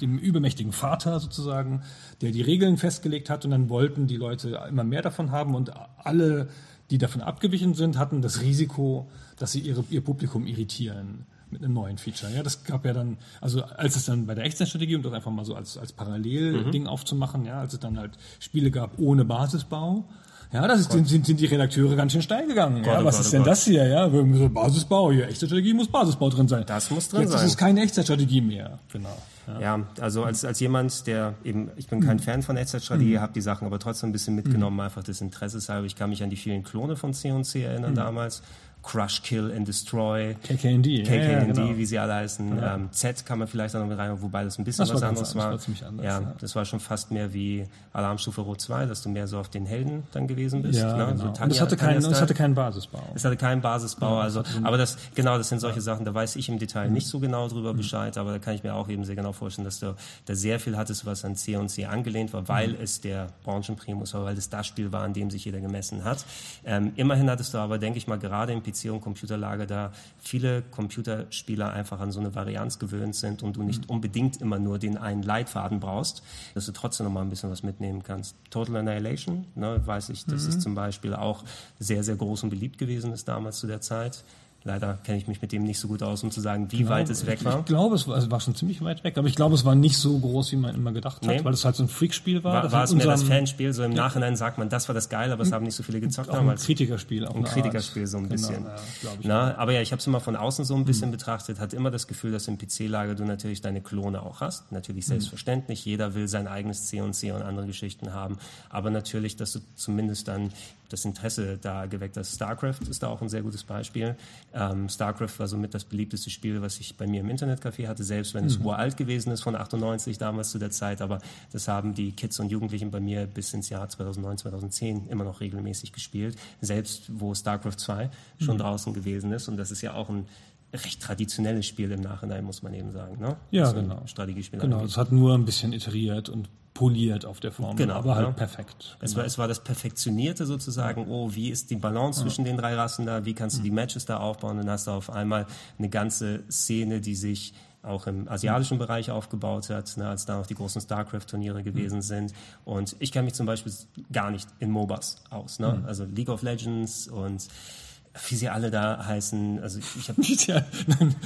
dem übermächtigen Vater sozusagen, der die Regeln festgelegt hat und dann wollten die Leute immer mehr davon haben und alle die davon abgewichen sind, hatten das Risiko, dass sie ihre, ihr Publikum irritieren mit einem neuen Feature. Ja, das gab ja dann, also als es dann bei der Echtzeitstrategie, um das einfach mal so als, als Parallelding mhm. aufzumachen, ja, als es dann halt Spiele gab ohne Basisbau, ja, das ist, sind, sind die Redakteure ganz schön steil gegangen. Gott, ja, was Gott, ist denn Gott. das hier? Ja, Basisbau, hier, Echtzeitstrategie muss Basisbau drin sein. Das muss drin Jetzt sein. Jetzt ist keine Echtzeitstrategie mehr. Genau. Ja. ja, also als, als jemand, der eben, ich bin kein. Fan von Echtzeitstrategie, mhm. habe die Sachen aber trotzdem ein bisschen mitgenommen, mhm. einfach des Interesses halber. Ich kann mich an die vielen Klone von C&C erinnern mhm. damals. Crush, Kill and Destroy. KKND. KKND, ja, genau. wie sie alle heißen. Ja. Ähm, Z kann man vielleicht auch noch mit rein, wobei das ein bisschen das was anderes war. Das war anders, ja, ja, das war schon fast mehr wie Alarmstufe Rot 2, dass du mehr so auf den Helden dann gewesen bist. Ja, ne? genau. so Tanja, und es hatte, keinen, es hatte keinen Basisbau. Es hatte keinen Basisbau, also, aber das, genau, das sind solche Sachen, da weiß ich im Detail mhm. nicht so genau drüber mhm. Bescheid, aber da kann ich mir auch eben sehr genau vorstellen, dass du da sehr viel hattest, was an C und C angelehnt war, weil mhm. es der Branchenprimus war, weil es das Spiel war, an dem sich jeder gemessen hat. Ähm, immerhin hattest du aber, denke ich mal, gerade im PC und Computerlager Lage, da viele Computerspieler einfach an so eine Varianz gewöhnt sind und du nicht mhm. unbedingt immer nur den einen Leitfaden brauchst, dass du trotzdem noch mal ein bisschen was mitnehmen kannst. Total Annihilation, ne, weiß ich, das mhm. ist zum Beispiel auch sehr, sehr groß und beliebt gewesen ist damals zu der Zeit. Leider kenne ich mich mit dem nicht so gut aus, um zu sagen, wie glaube, weit es weg war. Ich glaube, es war, es war, schon ziemlich weit weg, aber ich glaube, es war nicht so groß, wie man immer gedacht nee. hat, weil es halt so ein Freakspiel war. War, war es mehr das Fanspiel, so im ja. Nachhinein sagt man, das war das Geil, aber es haben nicht so viele gezockt auch damals. Ein Kritikerspiel. Auch ein Kritikerspiel so ein genau, bisschen. Ja, Na, aber ja, ich habe es immer von außen so ein bisschen mhm. betrachtet, hatte immer das Gefühl, dass im PC-Lager du natürlich deine Klone auch hast. Natürlich mhm. selbstverständlich, mhm. jeder will sein eigenes C und C und andere Geschichten haben, aber natürlich, dass du zumindest dann das Interesse da geweckt hast. StarCraft ist da auch ein sehr gutes Beispiel. Ähm, StarCraft war somit das beliebteste Spiel, was ich bei mir im Internetcafé hatte, selbst wenn es mhm. uralt gewesen ist von 98 damals zu der Zeit. Aber das haben die Kids und Jugendlichen bei mir bis ins Jahr 2009, 2010 immer noch regelmäßig gespielt. Selbst wo StarCraft 2 schon mhm. draußen gewesen ist. Und das ist ja auch ein recht traditionelles Spiel im Nachhinein, muss man eben sagen. Ne? Ja, also genau. Strategiespiel. Genau, es hat nur ein bisschen iteriert und poliert auf der Form, genau, aber halt ja. perfekt. Es, war, es war das Perfektionierte sozusagen, oh, wie ist die Balance ja. zwischen den drei Rassen da, wie kannst du die. Matches da aufbauen, dann hast du auf einmal eine ganze Szene, die sich auch im asiatischen Bereich aufgebaut hat, ne, als da noch die großen StarCraft-Turniere gewesen mhm. sind. Und ich kenne mich zum Beispiel gar nicht in MOBAs aus. Ne? Mhm. Also League of Legends und wie sie alle da heißen. Also ich habe ja,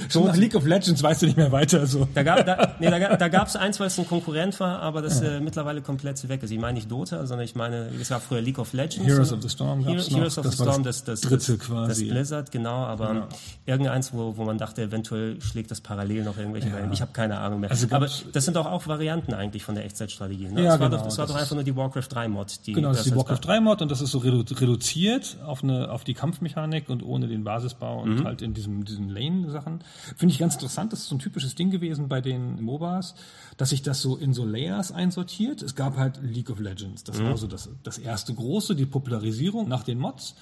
schon nach League of Legends weißt du nicht mehr weiter. So. Da gab da, nee, da, da gab's eins, weil es ein Konkurrent war, aber das ja. äh, mittlerweile komplett weg ist. Ich meine nicht Dota, sondern ich meine, es war früher League of Legends. Heroes of the Storm gab's Heroes noch. of the Storm, das, das, dritte quasi. Das Blizzard, genau, aber genau. irgendeins, wo, wo man dachte, eventuell schlägt das parallel noch irgendwelche ja. Ich habe keine Ahnung mehr. Also aber das sind doch auch Varianten eigentlich von der Echtzeitstrategie. Ne? Ja, das, war genau, doch, das war doch einfach nur die Warcraft 3 Mod. Die genau, das ist die Warcraft 3 Mod und das ist so reduziert auf, eine, auf die Kampfmechanik und ohne den Basisbau und mhm. halt in diesem, diesen Lane-Sachen. Finde ich ganz interessant. Das ist so ein typisches Ding gewesen bei den MOBAs, dass sich das so in so Layers einsortiert. Es gab halt League of Legends. Das mhm. war so das, das erste große, die Popularisierung nach den Mods.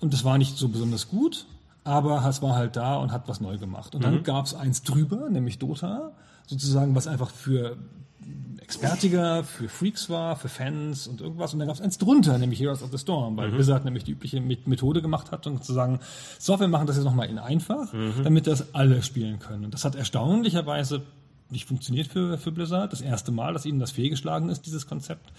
Und das war nicht so besonders gut, aber es war halt da und hat was neu gemacht. Und dann mhm. gab es eins drüber, nämlich Dota, sozusagen, was einfach für Expertiger, für Freaks war, für Fans und irgendwas. Und dann gab es eins drunter, nämlich Heroes of the Storm, weil mhm. Blizzard nämlich die übliche Methode gemacht hat und zu sagen, so, wir machen das jetzt nochmal in einfach, mhm. damit das alle spielen können. Und das hat erstaunlicherweise nicht funktioniert für, für Blizzard. Das erste Mal, dass ihnen das fehlgeschlagen ist, dieses Konzept.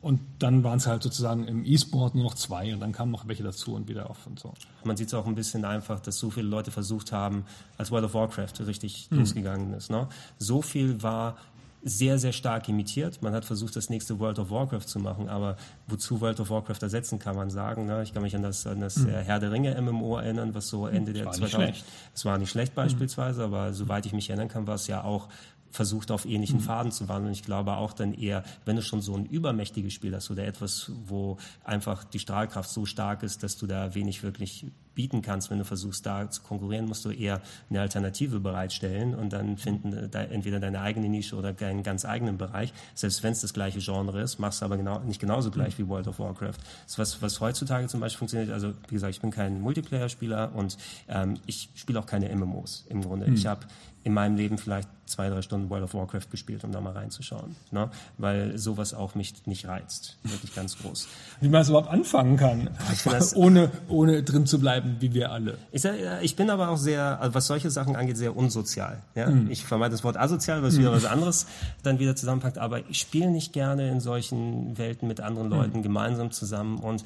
Und dann waren es halt sozusagen im E-Sport nur noch zwei und dann kamen noch welche dazu und wieder auf und so. Man sieht es auch ein bisschen einfach, dass so viele Leute versucht haben, als World of Warcraft richtig hm. losgegangen ist. Ne? So viel war sehr, sehr stark imitiert. Man hat versucht, das nächste World of Warcraft zu machen, aber wozu World of Warcraft ersetzen, kann man sagen. Ne? Ich kann mich an das, an das mhm. Herr der Ringe MMO erinnern, was so Ende der 2000 Es war nicht schlecht beispielsweise, mhm. aber soweit ich mich erinnern kann, war es ja auch versucht auf ähnlichen mhm. Faden zu wandeln. Ich glaube auch dann eher, wenn du schon so ein übermächtiges Spiel hast oder etwas, wo einfach die Strahlkraft so stark ist, dass du da wenig wirklich bieten kannst, wenn du versuchst, da zu konkurrieren, musst du eher eine Alternative bereitstellen und dann finden äh, da entweder deine eigene Nische oder deinen ganz eigenen Bereich. Selbst wenn es das gleiche Genre ist, machst du aber genau, nicht genauso gleich mhm. wie World of Warcraft. Das ist was, was heutzutage zum Beispiel funktioniert. Also wie gesagt, ich bin kein Multiplayer-Spieler und ähm, ich spiele auch keine MMOs im Grunde. Mhm. Ich habe in meinem Leben vielleicht zwei, drei Stunden World of Warcraft gespielt, um da mal reinzuschauen. Ne? Weil sowas auch mich nicht reizt. Wirklich ganz groß. Wie man es überhaupt anfangen kann, das, ohne, ohne drin zu bleiben, wie wir alle. Ich, sag, ich bin aber auch sehr, also was solche Sachen angeht, sehr unsozial. Ja? Mhm. Ich vermeide das Wort asozial, weil es wieder was anderes dann wieder zusammenpackt. Aber ich spiele nicht gerne in solchen Welten mit anderen Leuten mhm. gemeinsam zusammen und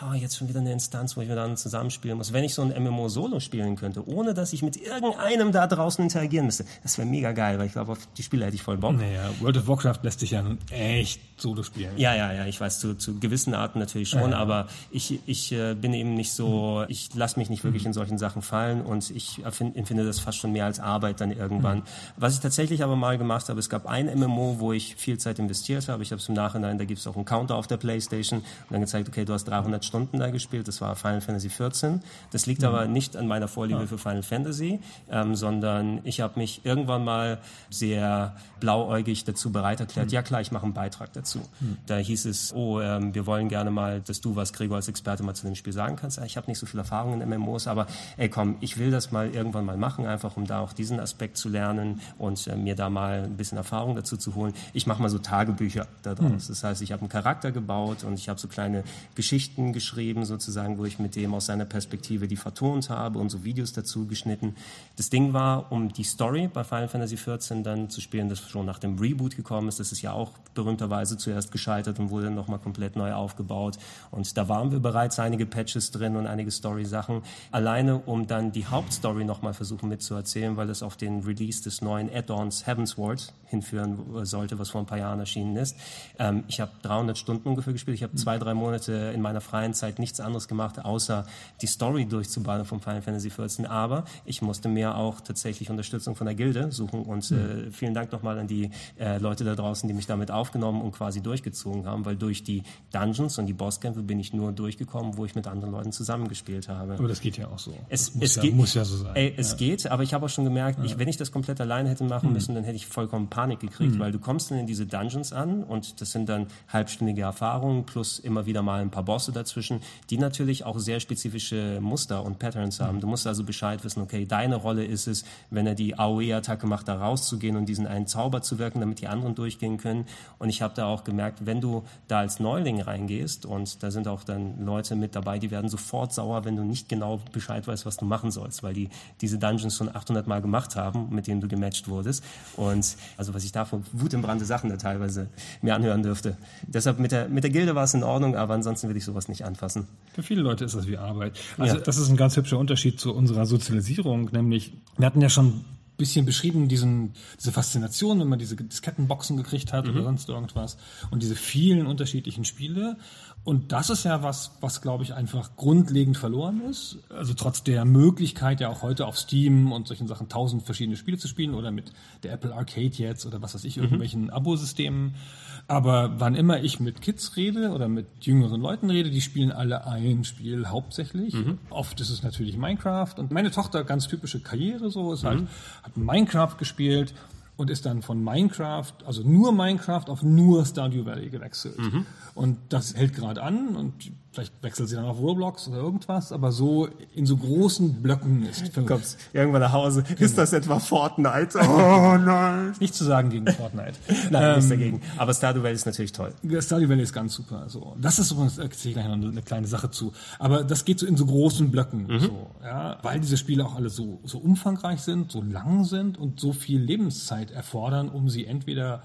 oh, jetzt schon wieder eine Instanz, wo ich mir dann zusammenspielen muss. Wenn ich so ein MMO Solo spielen könnte, ohne dass ich mit irgendeinem da draußen interagieren müsste, das wäre mega geil, weil ich glaube, auf die Spiele hätte ich voll Bock. Naja, World of Warcraft lässt sich ja nun echt Solo spielen. Ja, ja, ja, ich weiß, zu, zu gewissen Arten natürlich schon, ja, aber ich, ich äh, bin eben nicht so, mhm. ich lasse mich nicht wirklich mhm. in solchen Sachen fallen und ich empfinde das fast schon mehr als Arbeit dann irgendwann. Mhm. Was ich tatsächlich aber mal gemacht habe, es gab ein MMO, wo ich viel Zeit investiert habe. Ich habe es im Nachhinein, da gibt es auch einen Counter auf der Playstation und dann gezeigt, okay, du hast 300 Stunden da gespielt, das war Final Fantasy XIV. Das liegt mhm. aber nicht an meiner Vorliebe ja. für Final Fantasy, ähm, sondern ich habe mich irgendwann mal sehr blauäugig dazu bereit erklärt, mhm. ja klar, ich mache einen Beitrag dazu. Mhm. Da hieß es, oh, ähm, wir wollen gerne mal, dass du was, Gregor, als Experte mal zu dem Spiel sagen kannst. Ich habe nicht so viel Erfahrung in MMOs, aber ey komm, ich will das mal irgendwann mal machen, einfach um da auch diesen Aspekt zu lernen und äh, mir da mal ein bisschen Erfahrung dazu zu holen. Ich mache mal so Tagebücher daraus. Mhm. Das heißt, ich habe einen Charakter gebaut und ich habe so kleine Geschichten geschrieben sozusagen, wo ich mit dem aus seiner Perspektive die vertont habe und so Videos dazu geschnitten. Das Ding war, um die Story bei Final Fantasy XIV dann zu spielen, das schon nach dem Reboot gekommen ist. Das ist ja auch berühmterweise zuerst gescheitert und wurde nochmal komplett neu aufgebaut. Und da waren wir bereits einige Patches drin und einige Story-Sachen. Alleine, um dann die Hauptstory nochmal versuchen mitzuerzählen, weil es auf den Release des neuen Add-ons Heavensward hinführen sollte, was vor ein paar Jahren erschienen ist. Ähm, ich habe 300 Stunden ungefähr gespielt. Ich habe zwei, drei Monate in meiner freien Zeit nichts anderes gemacht, außer die Story durchzubauen vom Final Fantasy XIV. Aber ich musste mir auch tatsächlich Unterstützung von der Gilde suchen und äh, vielen Dank nochmal an die äh, Leute da draußen, die mich damit aufgenommen und quasi durchgezogen haben, weil durch die Dungeons und die Bosskämpfe bin ich nur durchgekommen, wo ich mit anderen Leuten zusammengespielt habe. Aber das geht ja auch so. Es, muss, es ja, geht, muss ja so sein. Ey, es ja. geht, aber ich habe auch schon gemerkt, ja. ich, wenn ich das komplett alleine hätte machen mhm. müssen, dann hätte ich vollkommen Panik gekriegt, mhm. weil du kommst dann in diese Dungeons an und das sind dann halbstündige Erfahrungen plus immer wieder mal ein paar Bosse dazwischen, die natürlich auch sehr spezifische Muster und Patterns haben. Du musst also Bescheid wissen, okay, deine Rolle ist es, wenn er die AOE-Attacke macht, da rauszugehen und diesen einen Zauber zu wirken, damit die anderen durchgehen können. Und ich habe da auch gemerkt, wenn du da als Neuling reingehst und da sind auch dann Leute mit dabei, die werden sofort sauer, wenn du nicht genau Bescheid weißt, was du machen sollst, weil die diese Dungeons schon 800 Mal gemacht haben, mit denen du gematcht wurdest. Und also was ich da von wutentbrannte Sachen da teilweise mir anhören dürfte. Deshalb mit der, mit der Gilde war es in Ordnung, aber ansonsten will ich sowas nicht anfassen. Für viele Leute ist das wie Arbeit. Also ja. das ist ein ganz hübscher Unterschied zu unserer Sozialisierung, nämlich wir hatten ja schon bisschen beschrieben, diesen, diese Faszination, wenn man diese Diskettenboxen gekriegt hat mhm. oder sonst irgendwas und diese vielen unterschiedlichen Spiele. Und das ist ja was, was glaube ich einfach grundlegend verloren ist. Also trotz der Möglichkeit ja auch heute auf Steam und solchen Sachen tausend verschiedene Spiele zu spielen oder mit der Apple Arcade jetzt oder was weiß ich, mhm. irgendwelchen mhm. Abo-Systemen. Aber wann immer ich mit Kids rede oder mit jüngeren Leuten rede, die spielen alle ein Spiel hauptsächlich. Mhm. Oft ist es natürlich Minecraft und meine Tochter ganz typische Karriere so, ist halt, mhm. hat Minecraft gespielt und ist dann von Minecraft, also nur Minecraft auf nur Stardew Valley gewechselt. Mhm. Und das hält gerade an und vielleicht wechselt sie dann auf Roblox oder irgendwas, aber so in so großen Blöcken ist. Du kommst irgendwann nach Hause. Genau. Ist das etwa Fortnite? Oh nein. Nicht zu sagen gegen Fortnite. nein, ähm, nichts dagegen. Aber Stardew Valley ist natürlich toll. Stardew Valley ist ganz super. So. Das ist übrigens, da ich gleich noch eine kleine Sache zu. Aber das geht so in so großen Blöcken. Mhm. So, ja, weil diese Spiele auch alle so, so umfangreich sind, so lang sind und so viel Lebenszeit erfordern, um sie entweder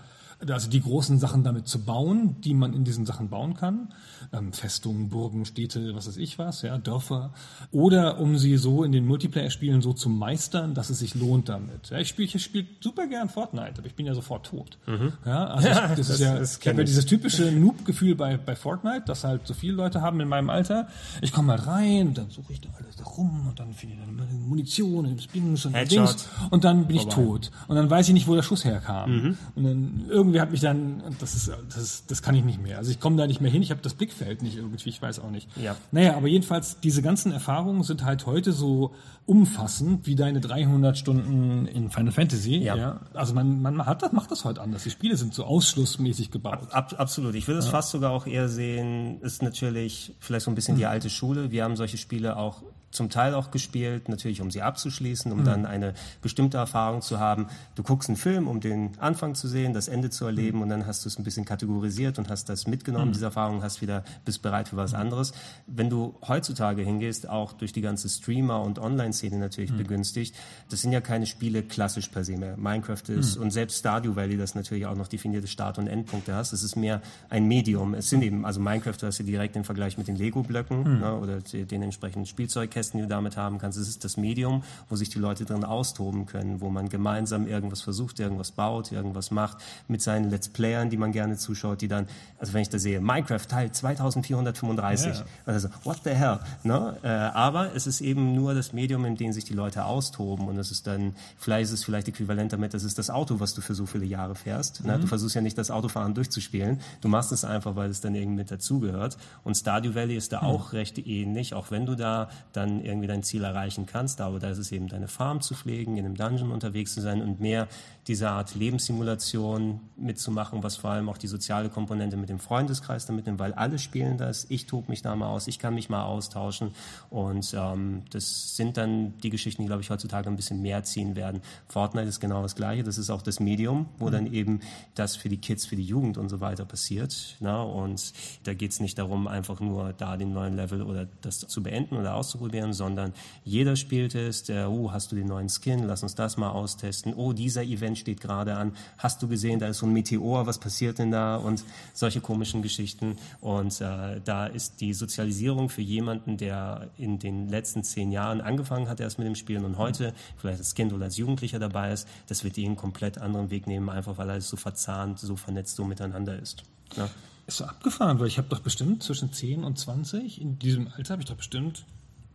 also die großen Sachen damit zu bauen, die man in diesen Sachen bauen kann, ähm, Festungen, Burgen, Städte, was weiß ich was, ja, Dörfer, oder um sie so in den Multiplayer-Spielen so zu meistern, dass es sich lohnt damit. Ja, ich spiele ich spiel super gern Fortnite, aber ich bin ja sofort tot. Mhm. Ja, also ja, das, das, ist ja, das ich habe ja dieses typische Noob-Gefühl bei, bei Fortnite, das halt so viele Leute haben in meinem Alter. Ich komme halt rein, und dann suche ich da alles da rum und dann finde ich dann Munition und Dings und Dings und dann bin ich tot. Und dann weiß ich nicht, wo der Schuss herkam. Mhm. Und dann irgendwie hat mich dann, das ist, das, das kann ich nicht mehr. Also ich komme da nicht mehr hin, ich habe das Blickfeld nicht irgendwie, ich weiß auch nicht. Ja. Naja, aber jedenfalls, diese ganzen Erfahrungen sind halt heute so umfassend wie deine 300 Stunden in Final Fantasy. Ja. ja. Also man, man hat das, macht das heute anders. Die Spiele sind so ausschlussmäßig gebaut. Ab, absolut. Ich würde es ja. fast sogar auch eher sehen, ist natürlich vielleicht so ein bisschen die mhm. alte Schule. Wir haben solche Spiele auch zum Teil auch gespielt, natürlich um sie abzuschließen, um mhm. dann eine bestimmte Erfahrung zu haben. Du guckst einen Film, um den Anfang zu sehen, das Ende zu erleben mhm. und dann hast du es ein bisschen kategorisiert und hast das mitgenommen, mhm. diese Erfahrung, hast wieder, bist bereit für was mhm. anderes. Wenn du heutzutage hingehst, auch durch die ganze Streamer- und Online-Szene natürlich mhm. begünstigt, das sind ja keine Spiele klassisch per se mehr. Minecraft ist mhm. und selbst Stardew Valley, das natürlich auch noch definierte Start- und Endpunkte hast, es ist mehr ein Medium. Es sind eben, also Minecraft, du hast ja direkt den Vergleich mit den Lego-Blöcken ne, oder den entsprechenden Spielzeug Kästen, die du damit haben kannst. Es ist das Medium, wo sich die Leute drin austoben können, wo man gemeinsam irgendwas versucht, irgendwas baut, irgendwas macht, mit seinen Let's Playern, die man gerne zuschaut, die dann, also wenn ich da sehe, Minecraft Teil 2435, yeah. also what the hell, ne? Äh, aber es ist eben nur das Medium, in dem sich die Leute austoben und es ist dann, vielleicht ist es vielleicht äquivalent damit, das ist das Auto, was du für so viele Jahre fährst. Ne? Mhm. Du versuchst ja nicht das Autofahren durchzuspielen, du machst es einfach, weil es dann irgendwie mit dazugehört und Stardew Valley ist da mhm. auch recht ähnlich, auch wenn du da dann irgendwie irgendwie dein Ziel erreichen kannst. Aber da ist es eben deine Farm zu pflegen, in einem Dungeon unterwegs zu sein und mehr diese Art Lebenssimulation mitzumachen, was vor allem auch die soziale Komponente mit dem Freundeskreis damit nimmt, weil alle spielen das. Ich tobe mich da mal aus, ich kann mich mal austauschen und ähm, das sind dann die Geschichten, die glaube ich heutzutage ein bisschen mehr ziehen werden. Fortnite ist genau das Gleiche. Das ist auch das Medium, wo mhm. dann eben das für die Kids, für die Jugend und so weiter passiert. Na? Und da geht es nicht darum, einfach nur da den neuen Level oder das zu beenden oder auszuprobieren, sondern sondern jeder spielt es, der, oh, hast du den neuen Skin, lass uns das mal austesten, oh, dieser Event steht gerade an, hast du gesehen, da ist so ein Meteor, was passiert denn da und solche komischen Geschichten und äh, da ist die Sozialisierung für jemanden, der in den letzten zehn Jahren angefangen hat erst mit dem Spielen und heute vielleicht als Kind oder als Jugendlicher dabei ist, das wird ihn komplett anderen Weg nehmen, einfach weil alles so verzahnt, so vernetzt, so miteinander ist. Ja. Ist so abgefahren, weil ich habe doch bestimmt zwischen 10 und 20, in diesem Alter habe ich doch bestimmt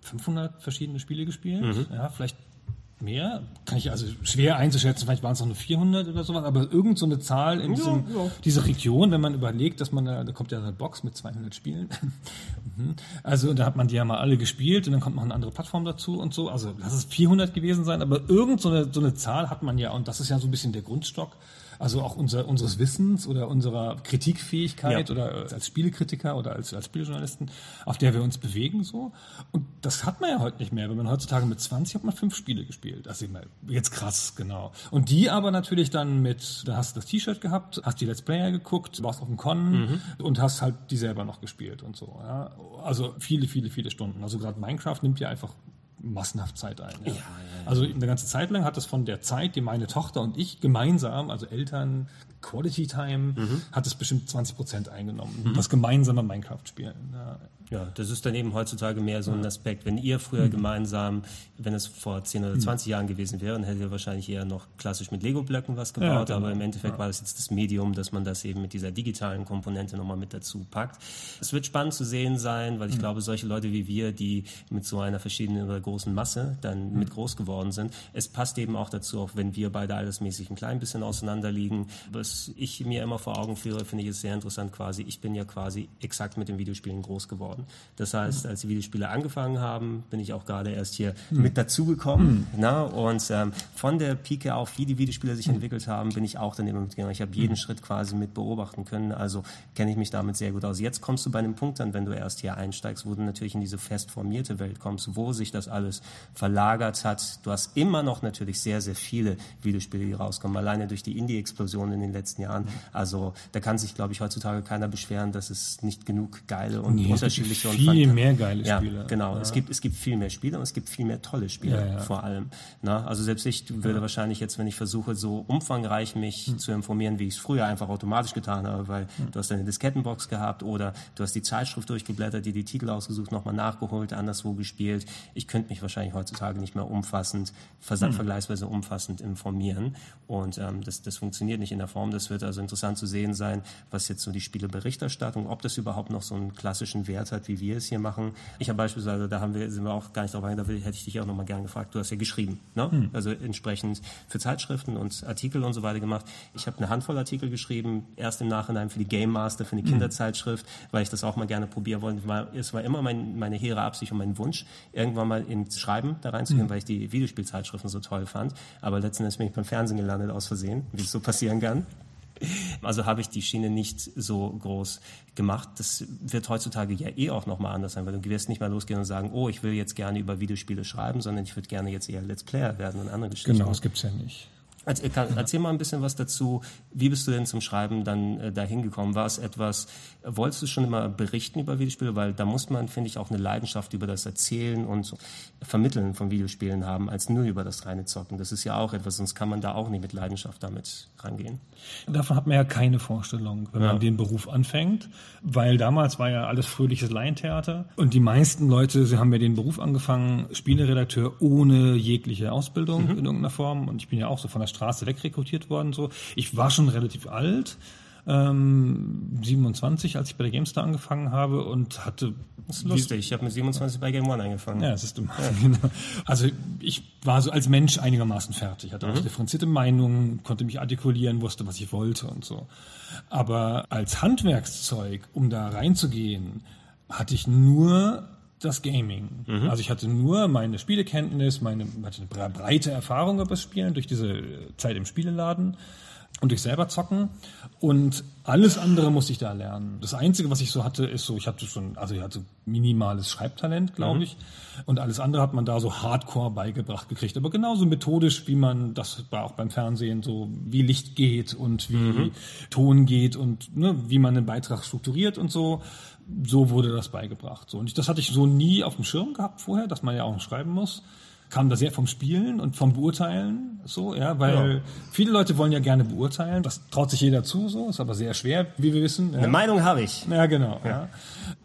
500 verschiedene Spiele gespielt. Mhm. Ja, vielleicht mehr. Kann ich also schwer einzuschätzen. Vielleicht waren es noch nur 400 oder sowas. Aber irgend so eine Zahl in diesem, ja, ja. dieser Region, wenn man überlegt, dass man da, da kommt ja eine Box mit 200 Spielen. Mhm. also da hat man die ja mal alle gespielt und dann kommt noch eine andere Plattform dazu und so. Also lass es 400 gewesen sein. Aber irgend so eine, so eine Zahl hat man ja. Und das ist ja so ein bisschen der Grundstock also auch unser, unseres Wissens oder unserer Kritikfähigkeit ja. oder als Spielekritiker oder als, als Spieljournalisten, auf der wir uns bewegen so. Und das hat man ja heute nicht mehr. Wenn man heutzutage mit 20 hat man fünf Spiele gespielt. Also jetzt krass, genau. Und die aber natürlich dann mit, da hast du das T-Shirt gehabt, hast die Let's Player geguckt, warst auf dem Con mhm. und hast halt die selber noch gespielt und so. Ja. Also viele, viele, viele Stunden. Also gerade Minecraft nimmt ja einfach massenhaft Zeit ein. Ja. Ja, ja, also eine ganze Zeit lang hat es von der Zeit, die meine Tochter und ich gemeinsam, also Eltern, Quality Time, mhm. hat es bestimmt 20 Prozent eingenommen. Mhm. Das gemeinsame Minecraft-Spielen. Ja, das ist dann eben heutzutage mehr so ein Aspekt. Wenn ihr früher mhm. gemeinsam, wenn es vor 10 oder 20 mhm. Jahren gewesen wäre, dann hättet ihr wahrscheinlich eher noch klassisch mit Lego-Blöcken was gebaut, ja, genau. aber im Endeffekt ja. war das jetzt das Medium, dass man das eben mit dieser digitalen Komponente nochmal mit dazu packt. Es wird spannend zu sehen sein, weil ich mhm. glaube, solche Leute wie wir, die mit so einer verschiedenen oder großen Masse dann mhm. mit groß geworden sind, es passt eben auch dazu, auch wenn wir beide altersmäßig ein klein bisschen auseinander liegen. Was ich mir immer vor Augen führe, finde ich es sehr interessant quasi. Ich bin ja quasi exakt mit den Videospielen groß geworden. Das heißt, als die Videospiele angefangen haben, bin ich auch gerade erst hier mhm. mit dazugekommen. Mhm. Und ähm, von der Pike auf, wie die Videospiele sich mhm. entwickelt haben, bin ich auch dann immer mitgegangen. Ich habe jeden hm. Schritt quasi mit beobachten können. Also kenne ich mich damit sehr gut aus. Jetzt kommst du bei einem Punkt dann, wenn du erst hier einsteigst, wo du natürlich in diese fest formierte Welt kommst, wo sich das alles verlagert hat. Du hast immer noch natürlich sehr, sehr viele Videospiele, die rauskommen. Alleine durch die Indie-Explosion in den letzten Jahren. Hm. Also da kann sich, glaube ich, heutzutage keiner beschweren, dass es nicht genug geile und nee, unterschiedliche und viel mehr geile Spiele. Ja, genau. Ja. Es, gibt, es gibt viel mehr Spiele und es gibt viel mehr tolle Spiele ja, vor allem. Na, also selbst ich würde wahrscheinlich jetzt, wenn ich versuche, so umfangreich mich hm. zu informieren, wie ich es früher einfach automatisch getan habe, weil hm. du hast deine Diskettenbox gehabt oder du hast die Zeitschrift durchgeblättert, dir die Titel ausgesucht, nochmal nachgeholt, anderswo gespielt. Ich könnte mich wahrscheinlich heutzutage nicht mehr umfassend, hm. vergleichsweise umfassend informieren. Und ähm, das, das funktioniert nicht in der Form. Das wird also interessant zu sehen sein, was jetzt so die Spieleberichterstattung, ob das überhaupt noch so einen klassischen Wert hat, wie wir es hier machen. Ich habe beispielsweise, da haben wir, sind wir auch gar nicht drauf eingegangen, da hätte ich dich auch nochmal gerne gefragt, du hast ja geschrieben, ne? Hm. also entsprechend für Zeitschriften und Artikel und so weiter gemacht. Ich habe eine Handvoll Artikel geschrieben, erst im Nachhinein für die Game Master, für eine hm. Kinderzeitschrift, weil ich das auch mal gerne probieren wollte. Es war immer mein, meine hehre Absicht und mein Wunsch, irgendwann mal ins Schreiben da reinzugehen, hm. weil ich die Videospielzeitschriften so toll fand. Aber letztendlich bin ich beim Fernsehen gelandet aus Versehen, wie es so passieren kann. Also habe ich die Schiene nicht so groß gemacht. Das wird heutzutage ja eh auch nochmal anders sein, weil du wirst nicht mal losgehen und sagen, oh, ich will jetzt gerne über Videospiele schreiben, sondern ich würde gerne jetzt eher Let's Player werden und andere Geschichten. Genau, das gibt's ja nicht. Erzähl mal ein bisschen was dazu. Wie bist du denn zum Schreiben dann äh, dahin gekommen? War es etwas, wolltest du schon immer berichten über Videospiele? Weil da muss man, finde ich, auch eine Leidenschaft über das Erzählen und Vermitteln von Videospielen haben, als nur über das reine Zocken. Das ist ja auch etwas, sonst kann man da auch nicht mit Leidenschaft damit rangehen. Davon hat man ja keine Vorstellung, wenn ja. man den Beruf anfängt, weil damals war ja alles fröhliches Laientheater und die meisten Leute, sie haben ja den Beruf angefangen, Spieleredakteur ohne jegliche Ausbildung mhm. in irgendeiner Form und ich bin ja auch so von der Straße wegrekrutiert worden. So, ich war schon relativ alt, ähm, 27, als ich bei der GameStar angefangen habe und hatte. Das ist lustig, ich habe mit 27 bei Game One angefangen. Ja, das ist ja. Genau. Also ich war so als Mensch einigermaßen fertig, hatte mhm. auch differenzierte Meinungen, konnte mich artikulieren, wusste, was ich wollte und so. Aber als Handwerkszeug, um da reinzugehen, hatte ich nur das Gaming. Mhm. Also ich hatte nur meine Spielekenntnis, meine hatte eine breite Erfahrung über das Spielen durch diese Zeit im Spieleladen und durch selber zocken und alles andere musste ich da lernen. Das einzige, was ich so hatte, ist so, ich hatte schon, also ich hatte minimales Schreibtalent, glaube mhm. ich, und alles andere hat man da so Hardcore beigebracht gekriegt, aber genauso methodisch, wie man das war auch beim Fernsehen so, wie Licht geht und wie mhm. Ton geht und ne, wie man einen Beitrag strukturiert und so so wurde das beigebracht. So. Und ich, das hatte ich so nie auf dem Schirm gehabt vorher, dass man ja auch schreiben muss. Kam da sehr vom Spielen und vom Beurteilen, so, ja, weil ja. viele Leute wollen ja gerne beurteilen. Das traut sich jeder zu, so, ist aber sehr schwer, wie wir wissen. Eine ja. Meinung habe ich. Ja, genau, ja. ja.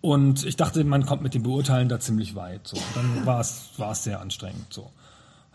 Und ich dachte, man kommt mit dem Beurteilen da ziemlich weit, so. Und dann war es, war es sehr anstrengend, so.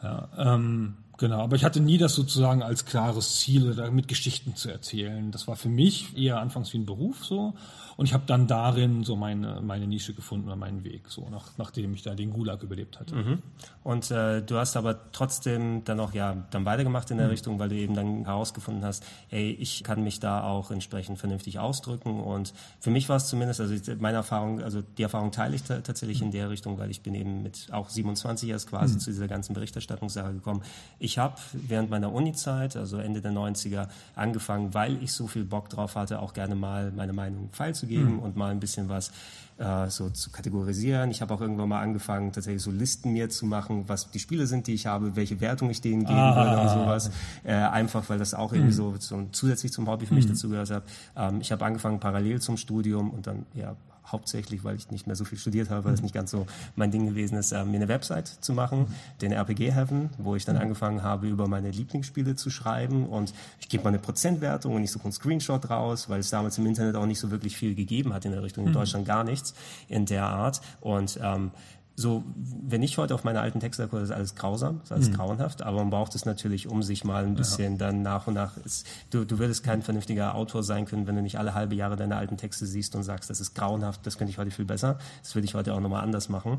Ja, ähm, Genau, aber ich hatte nie das sozusagen als klares Ziel, damit Geschichten zu erzählen. Das war für mich eher anfangs wie ein Beruf so. Und ich habe dann darin so meine, meine Nische gefunden oder meinen Weg, so nach, nachdem ich da den Gulag überlebt hatte. Mhm. Und äh, du hast aber trotzdem dann auch ja dann weitergemacht in der mhm. Richtung, weil du eben dann herausgefunden hast, ey, ich kann mich da auch entsprechend vernünftig ausdrücken. Und für mich war es zumindest, also meine Erfahrung, also die Erfahrung teile ich tatsächlich mhm. in der Richtung, weil ich bin eben mit auch 27 erst quasi mhm. zu dieser ganzen Berichterstattungssache gekommen. Ich habe während meiner Uni-Zeit, also Ende der 90er, angefangen, weil ich so viel Bock drauf hatte, auch gerne mal meine Meinung feilzugeben mhm. und mal ein bisschen was äh, so zu kategorisieren. Ich habe auch irgendwann mal angefangen, tatsächlich so Listen mir zu machen, was die Spiele sind, die ich habe, welche Wertung ich denen geben ah. würde und sowas. Äh, einfach, weil das auch irgendwie hm. so, so zusätzlich zum Hobby für mich hm. dazu gehört hat. Ähm, ich habe angefangen parallel zum Studium und dann ja hauptsächlich, weil ich nicht mehr so viel studiert habe, weil es nicht ganz so mein Ding gewesen ist, äh, mir eine Website zu machen, den RPG Heaven, wo ich dann mhm. angefangen habe, über meine Lieblingsspiele zu schreiben und ich gebe mal eine Prozentwertung und ich suche einen Screenshot raus, weil es damals im Internet auch nicht so wirklich viel gegeben hat in der Richtung, in mhm. Deutschland gar nichts in der Art und ähm, so, wenn ich heute auf meine alten Texte gucke, ist alles grausam, ist alles mhm. grauenhaft, aber man braucht es natürlich, um sich mal ein bisschen ja. dann nach und nach, ist, du, du würdest kein vernünftiger Autor sein können, wenn du nicht alle halbe Jahre deine alten Texte siehst und sagst, das ist grauenhaft, das könnte ich heute viel besser, das würde ich heute auch nochmal anders machen.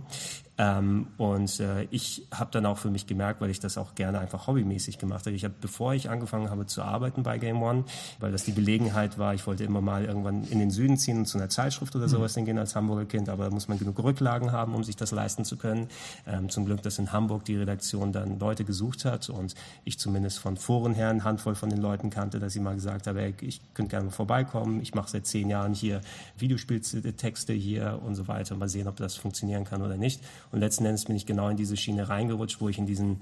Ähm, und äh, ich habe dann auch für mich gemerkt, weil ich das auch gerne einfach hobbymäßig gemacht habe. Ich habe, bevor ich angefangen habe zu arbeiten bei Game One, weil das die Gelegenheit war, ich wollte immer mal irgendwann in den Süden ziehen und zu einer Zeitschrift oder mhm. sowas hingehen als Hamburger Kind, aber da muss man genug Rücklagen haben, um sich das leisten zu können. Ähm, zum Glück, dass in Hamburg die Redaktion dann Leute gesucht hat und ich zumindest von Foren her eine Handvoll von den Leuten kannte, dass sie mal gesagt haben, ey, ich könnte gerne mal vorbeikommen, ich mache seit zehn Jahren hier Videospieltexte hier und so weiter, mal sehen, ob das funktionieren kann oder nicht. Und letzten Endes bin ich genau in diese Schiene reingerutscht, wo ich in diesen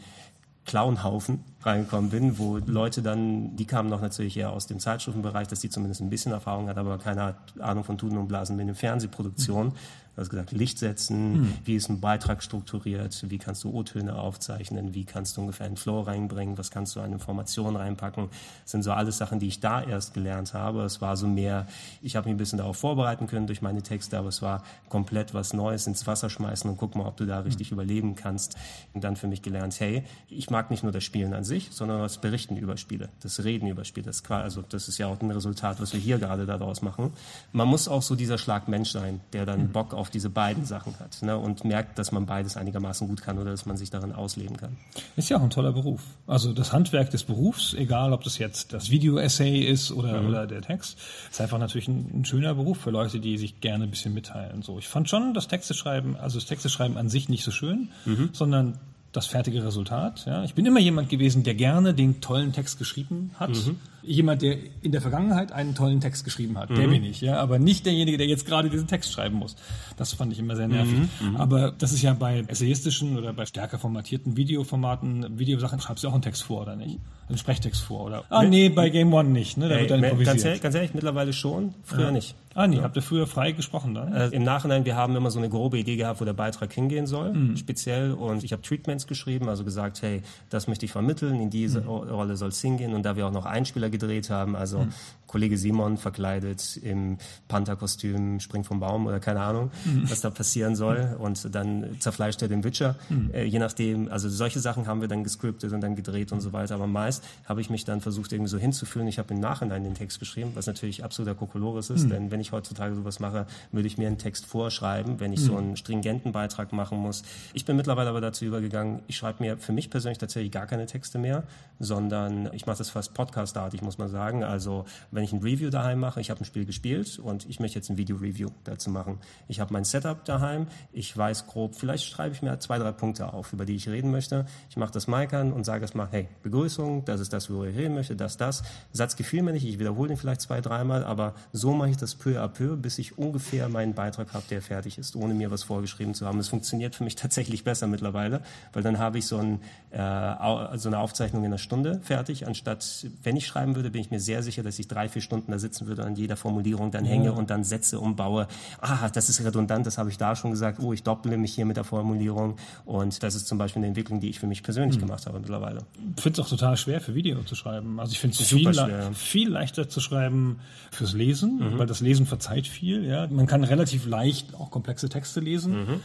Clownhaufen reingekommen bin, wo Leute dann, die kamen noch natürlich eher aus dem Zeitschriftenbereich, dass die zumindest ein bisschen Erfahrung hat, aber keine Ahnung von Tuten und Blasen mit der Fernsehproduktion. Du hast gesagt, Licht setzen, hm. wie ist ein Beitrag strukturiert, wie kannst du O-Töne aufzeichnen, wie kannst du ungefähr einen Flow reinbringen, was kannst du an Informationen reinpacken. Das sind so alles Sachen, die ich da erst gelernt habe. Es war so mehr, ich habe mich ein bisschen darauf vorbereiten können durch meine Texte, aber es war komplett was Neues ins Wasser schmeißen und guck mal, ob du da richtig hm. überleben kannst. Und dann für mich gelernt, hey, ich mag nicht nur das Spielen an sich, sondern das Berichten über Spiele, das Reden über Spiele. Das, also das ist ja auch ein Resultat, was wir hier gerade daraus machen. Man muss auch so dieser Schlag Mensch sein, der dann hm. Bock auf diese beiden Sachen hat ne, und merkt, dass man beides einigermaßen gut kann oder dass man sich darin ausleben kann. Ist ja auch ein toller Beruf. Also das Handwerk des Berufs, egal ob das jetzt das Video-Essay ist oder, mhm. oder der Text, ist einfach natürlich ein, ein, schöner Beruf für Leute, die sich gerne ein bisschen mitteilen. So, ich fand schon das Texte schreiben, also das Texte schreiben an sich nicht so schön, mhm. sondern das fertige Resultat. Ja. Ich bin immer jemand gewesen, der gerne den tollen Text geschrieben hat. Mhm jemand, der in der Vergangenheit einen tollen Text geschrieben hat. Mhm. Der bin ich, ja, aber nicht derjenige, der jetzt gerade diesen Text schreiben muss. Das fand ich immer sehr nervig. Mhm. mhm. Aber das ist ja bei essayistischen oder bei stärker formatierten Videoformaten, Videosachen, schreibst du auch einen Text vor, oder nicht? Einen Sprechtext vor, oder? Ah, nee, bei Game One nicht, ne? Da Ey, wird dann improvisiert. Ganz ehrlich, ganz ehrlich, mittlerweile schon, früher ja. nicht. Ah, nee, ja. habt ihr früher frei gesprochen dann? Äh, Im Nachhinein, wir haben immer so eine grobe Idee gehabt, wo der Beitrag hingehen soll, mhm. speziell. Und ich habe Treatments geschrieben, also gesagt, hey, das möchte ich vermitteln, in diese mhm. Rolle soll es hingehen. Und da wir auch noch Einspieler gedreht haben, also mhm. Kollege Simon verkleidet im Pantherkostüm springt vom Baum oder keine Ahnung, mhm. was da passieren soll. Und dann zerfleischt er den Witcher. Mhm. Äh, je nachdem, also solche Sachen haben wir dann gescriptet und dann gedreht und so weiter. Aber meist habe ich mich dann versucht, irgendwie so hinzuführen. Ich habe im Nachhinein den Text geschrieben, was natürlich absoluter Kokolores ist. Mhm. Denn wenn ich heutzutage sowas mache, würde ich mir einen Text vorschreiben, wenn ich so mhm. einen stringenten Beitrag machen muss. Ich bin mittlerweile aber dazu übergegangen, ich schreibe mir für mich persönlich tatsächlich gar keine Texte mehr, sondern ich mache das fast podcastartig, muss man sagen. Also wenn ich ein Review daheim mache, ich habe ein Spiel gespielt und ich möchte jetzt ein Video-Review dazu machen. Ich habe mein Setup daheim, ich weiß grob, vielleicht schreibe ich mir zwei, drei Punkte auf, über die ich reden möchte. Ich mache das Mic an und sage erstmal, hey, Begrüßung, das ist das, worüber ich reden möchte, das, das. Satz gefiel mir nicht, ich wiederhole den vielleicht zwei, dreimal, aber so mache ich das peu à peu, bis ich ungefähr meinen Beitrag habe, der fertig ist, ohne mir was vorgeschrieben zu haben. Es funktioniert für mich tatsächlich besser mittlerweile, weil dann habe ich so, ein, äh, so eine Aufzeichnung in einer Stunde fertig, anstatt, wenn ich schreiben würde, bin ich mir sehr sicher, dass ich drei, vier Stunden da sitzen würde, an jeder Formulierung dann hänge und dann Sätze umbaue. Ah, das ist redundant, das habe ich da schon gesagt. Oh, ich dopple mich hier mit der Formulierung. Und das ist zum Beispiel eine Entwicklung, die ich für mich persönlich mhm. gemacht habe mittlerweile. Ich finde es auch total schwer für Video zu schreiben. Also ich finde es viel, viel leichter zu schreiben fürs Lesen, mhm. weil das Lesen verzeiht viel. Ja? Man kann relativ leicht auch komplexe Texte lesen. Mhm.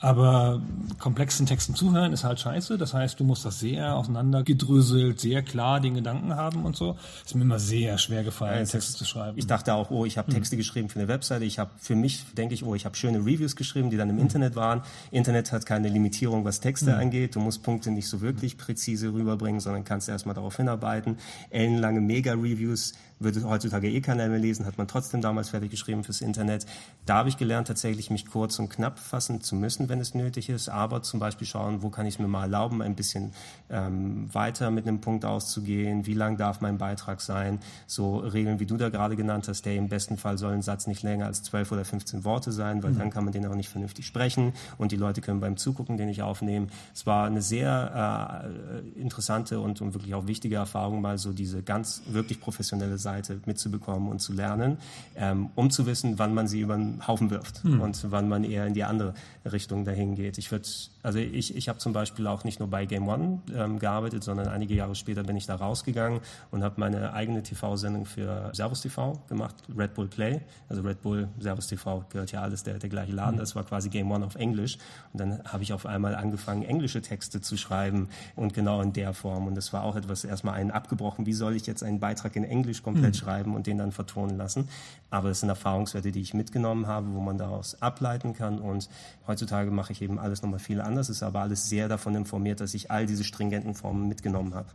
Aber komplexen Texten zuhören ist halt scheiße. Das heißt, du musst das sehr auseinandergedröselt, sehr klar den Gedanken haben und so. Ist mir immer sehr schwer gefallen, ja, Texte zu schreiben. Ich dachte auch, oh, ich habe Texte hm. geschrieben für eine Webseite. Ich habe für mich, denke ich, oh, ich habe schöne Reviews geschrieben, die dann im hm. Internet waren. Internet hat keine Limitierung, was Texte hm. angeht. Du musst Punkte nicht so wirklich präzise rüberbringen, sondern kannst erstmal darauf hinarbeiten. Ellenlange Mega-Reviews würde heutzutage eh keiner mehr lesen, hat man trotzdem damals fertig geschrieben fürs Internet. Da habe ich gelernt, tatsächlich mich kurz und knapp fassen zu müssen wenn es nötig ist, aber zum Beispiel schauen, wo kann ich es mir mal erlauben, ein bisschen ähm, weiter mit einem Punkt auszugehen, wie lang darf mein Beitrag sein, so Regeln, wie du da gerade genannt hast, der im besten Fall soll ein Satz nicht länger als 12 oder 15 Worte sein, weil mhm. dann kann man den auch nicht vernünftig sprechen und die Leute können beim Zugucken den ich aufnehme. Es war eine sehr äh, interessante und, und wirklich auch wichtige Erfahrung, mal so diese ganz wirklich professionelle Seite mitzubekommen und zu lernen, ähm, um zu wissen, wann man sie über den Haufen wirft mhm. und wann man eher in die andere Richtung dahin geht. Ich würde, also ich, ich habe zum Beispiel auch nicht nur bei Game One ähm, gearbeitet, sondern einige Jahre später bin ich da rausgegangen und habe meine eigene TV-Sendung für Servus TV gemacht, Red Bull Play. Also Red Bull, Servus TV gehört ja alles der, der gleiche Laden. Mhm. Das war quasi Game One auf Englisch. Und dann habe ich auf einmal angefangen, englische Texte zu schreiben und genau in der Form. Und das war auch etwas erstmal einen abgebrochen. Wie soll ich jetzt einen Beitrag in Englisch komplett mhm. schreiben und den dann vertonen lassen? Aber es sind Erfahrungswerte, die ich mitgenommen habe, wo man daraus ableiten kann. Und heutzutage mache ich eben alles nochmal viel anders, ist aber alles sehr davon informiert, dass ich all diese stringenten Formen mitgenommen habe.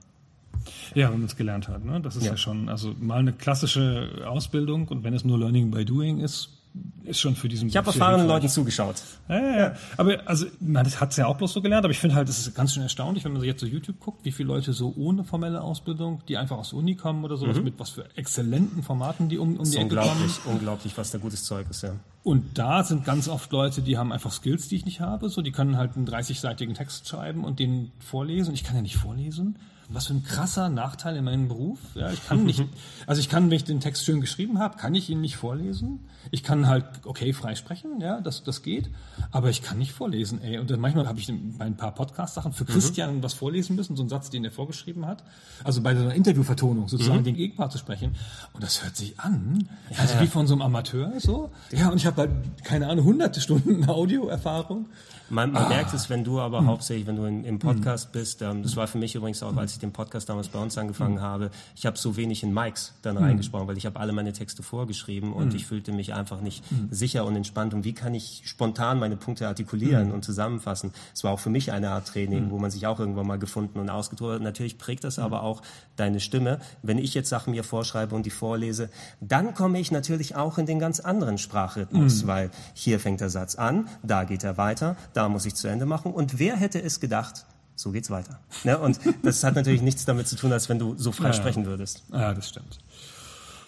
Ja, wenn man es gelernt hat. Ne? Das ist ja. ja schon, also mal eine klassische Ausbildung und wenn es nur Learning by Doing ist, ist schon für diesen Ich habe erfahrenen Leuten zugeschaut. Ja, ja, ja. Aber also, man hat es ja auch bloß so gelernt, aber ich finde halt, es ist ganz schön erstaunlich, wenn man jetzt so YouTube guckt, wie viele Leute so ohne formelle Ausbildung, die einfach aus der Uni kommen oder sowas, mhm. mit was für exzellenten Formaten die um, um die Ecke unglaublich, kommen. Unglaublich, was da gutes Zeug ist, ja. Und da sind ganz oft Leute, die haben einfach Skills, die ich nicht habe. So, die können halt einen 30-seitigen Text schreiben und den vorlesen. Ich kann ja nicht vorlesen was für ein krasser Nachteil in meinem Beruf. Ja, ich kann nicht, also ich kann, wenn ich den Text schön geschrieben habe, kann ich ihn nicht vorlesen. Ich kann halt okay frei sprechen, ja, das, das geht, aber ich kann nicht vorlesen, ey. Und dann manchmal habe ich bei ein paar Podcast-Sachen für mhm. Christian mhm. was vorlesen müssen, so einen Satz, den er vorgeschrieben hat. Also bei so einer Interviewvertonung sozusagen mhm. den Gegenpart zu sprechen. Und das hört sich an, also wie von so einem Amateur, so. Ja, und ich habe halt, keine Ahnung, hunderte Stunden Audioerfahrung. Man, man ah. merkt es, wenn du aber hm. hauptsächlich, wenn du in, im Podcast hm. bist, ähm, das war für mich übrigens auch, als ich den Podcast damals bei uns angefangen hm. habe, ich habe so wenig in Mics dann hm. reingesprochen, weil ich habe alle meine Texte vorgeschrieben und hm. ich fühlte mich einfach nicht hm. sicher und entspannt. Und wie kann ich spontan meine Punkte artikulieren und zusammenfassen? Es war auch für mich eine Art Training, wo man sich auch irgendwann mal gefunden und ausgetobt hat. Natürlich prägt das aber auch deine Stimme. Wenn ich jetzt Sachen mir vorschreibe und die vorlese, dann komme ich natürlich auch in den ganz anderen Sprachrhythmus, weil hier fängt der Satz an, da geht er weiter, da muss ich zu Ende machen. Und wer hätte es gedacht, so geht's weiter. Ne? Und das hat natürlich nichts damit zu tun, als wenn du so frei ja, sprechen würdest. Ja, das stimmt.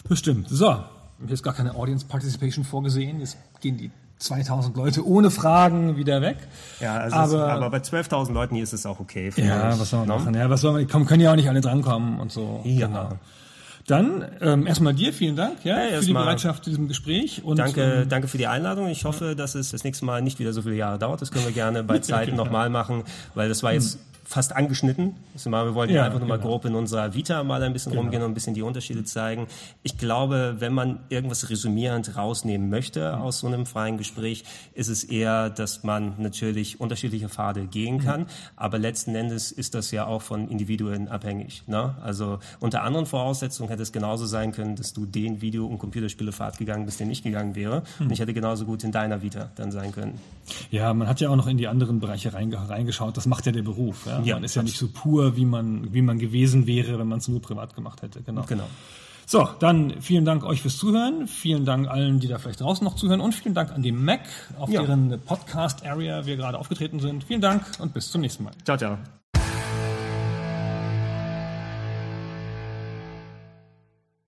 Das stimmt. So, hier ist gar keine Audience Participation vorgesehen. Jetzt gehen die 2000 Leute ohne Fragen wieder weg. Ja, also aber, es, aber bei 12.000 Leuten hier ist es auch okay. Ja, ich. was soll man no? machen? Ja, was soll man, können ja auch nicht alle drankommen und so. Ja. Genau. Dann ähm, erstmal dir vielen Dank ja, ja für die Bereitschaft zu diesem Gespräch. Und, danke, ähm, danke für die Einladung. Ich hoffe, dass es das nächste Mal nicht wieder so viele Jahre dauert. Das können wir gerne bei Zeiten okay, nochmal machen, weil das war jetzt fast angeschnitten. Also mal, wir wollten ja, einfach nur mal genau. grob in unserer Vita mal ein bisschen genau. rumgehen und ein bisschen die Unterschiede zeigen. Ich glaube, wenn man irgendwas resümierend rausnehmen möchte mhm. aus so einem freien Gespräch, ist es eher, dass man natürlich unterschiedliche Pfade gehen kann. Mhm. Aber letzten Endes ist das ja auch von Individuen abhängig. Ne? Also unter anderen Voraussetzungen hätte es genauso sein können, dass du den Video- und Computerspielepfad gegangen bist, den ich gegangen wäre. Mhm. Und ich hätte genauso gut in deiner Vita dann sein können. Ja, man hat ja auch noch in die anderen Bereiche reingeschaut. Das macht ja der Beruf. Ja? Ja, man ist ja nicht so pur, wie man, wie man gewesen wäre, wenn man es nur privat gemacht hätte. Genau. genau. So, dann vielen Dank euch fürs Zuhören. Vielen Dank allen, die da vielleicht draußen noch zuhören. Und vielen Dank an die Mac, auf ja. deren Podcast-Area wir gerade aufgetreten sind. Vielen Dank und bis zum nächsten Mal. Ciao, ciao.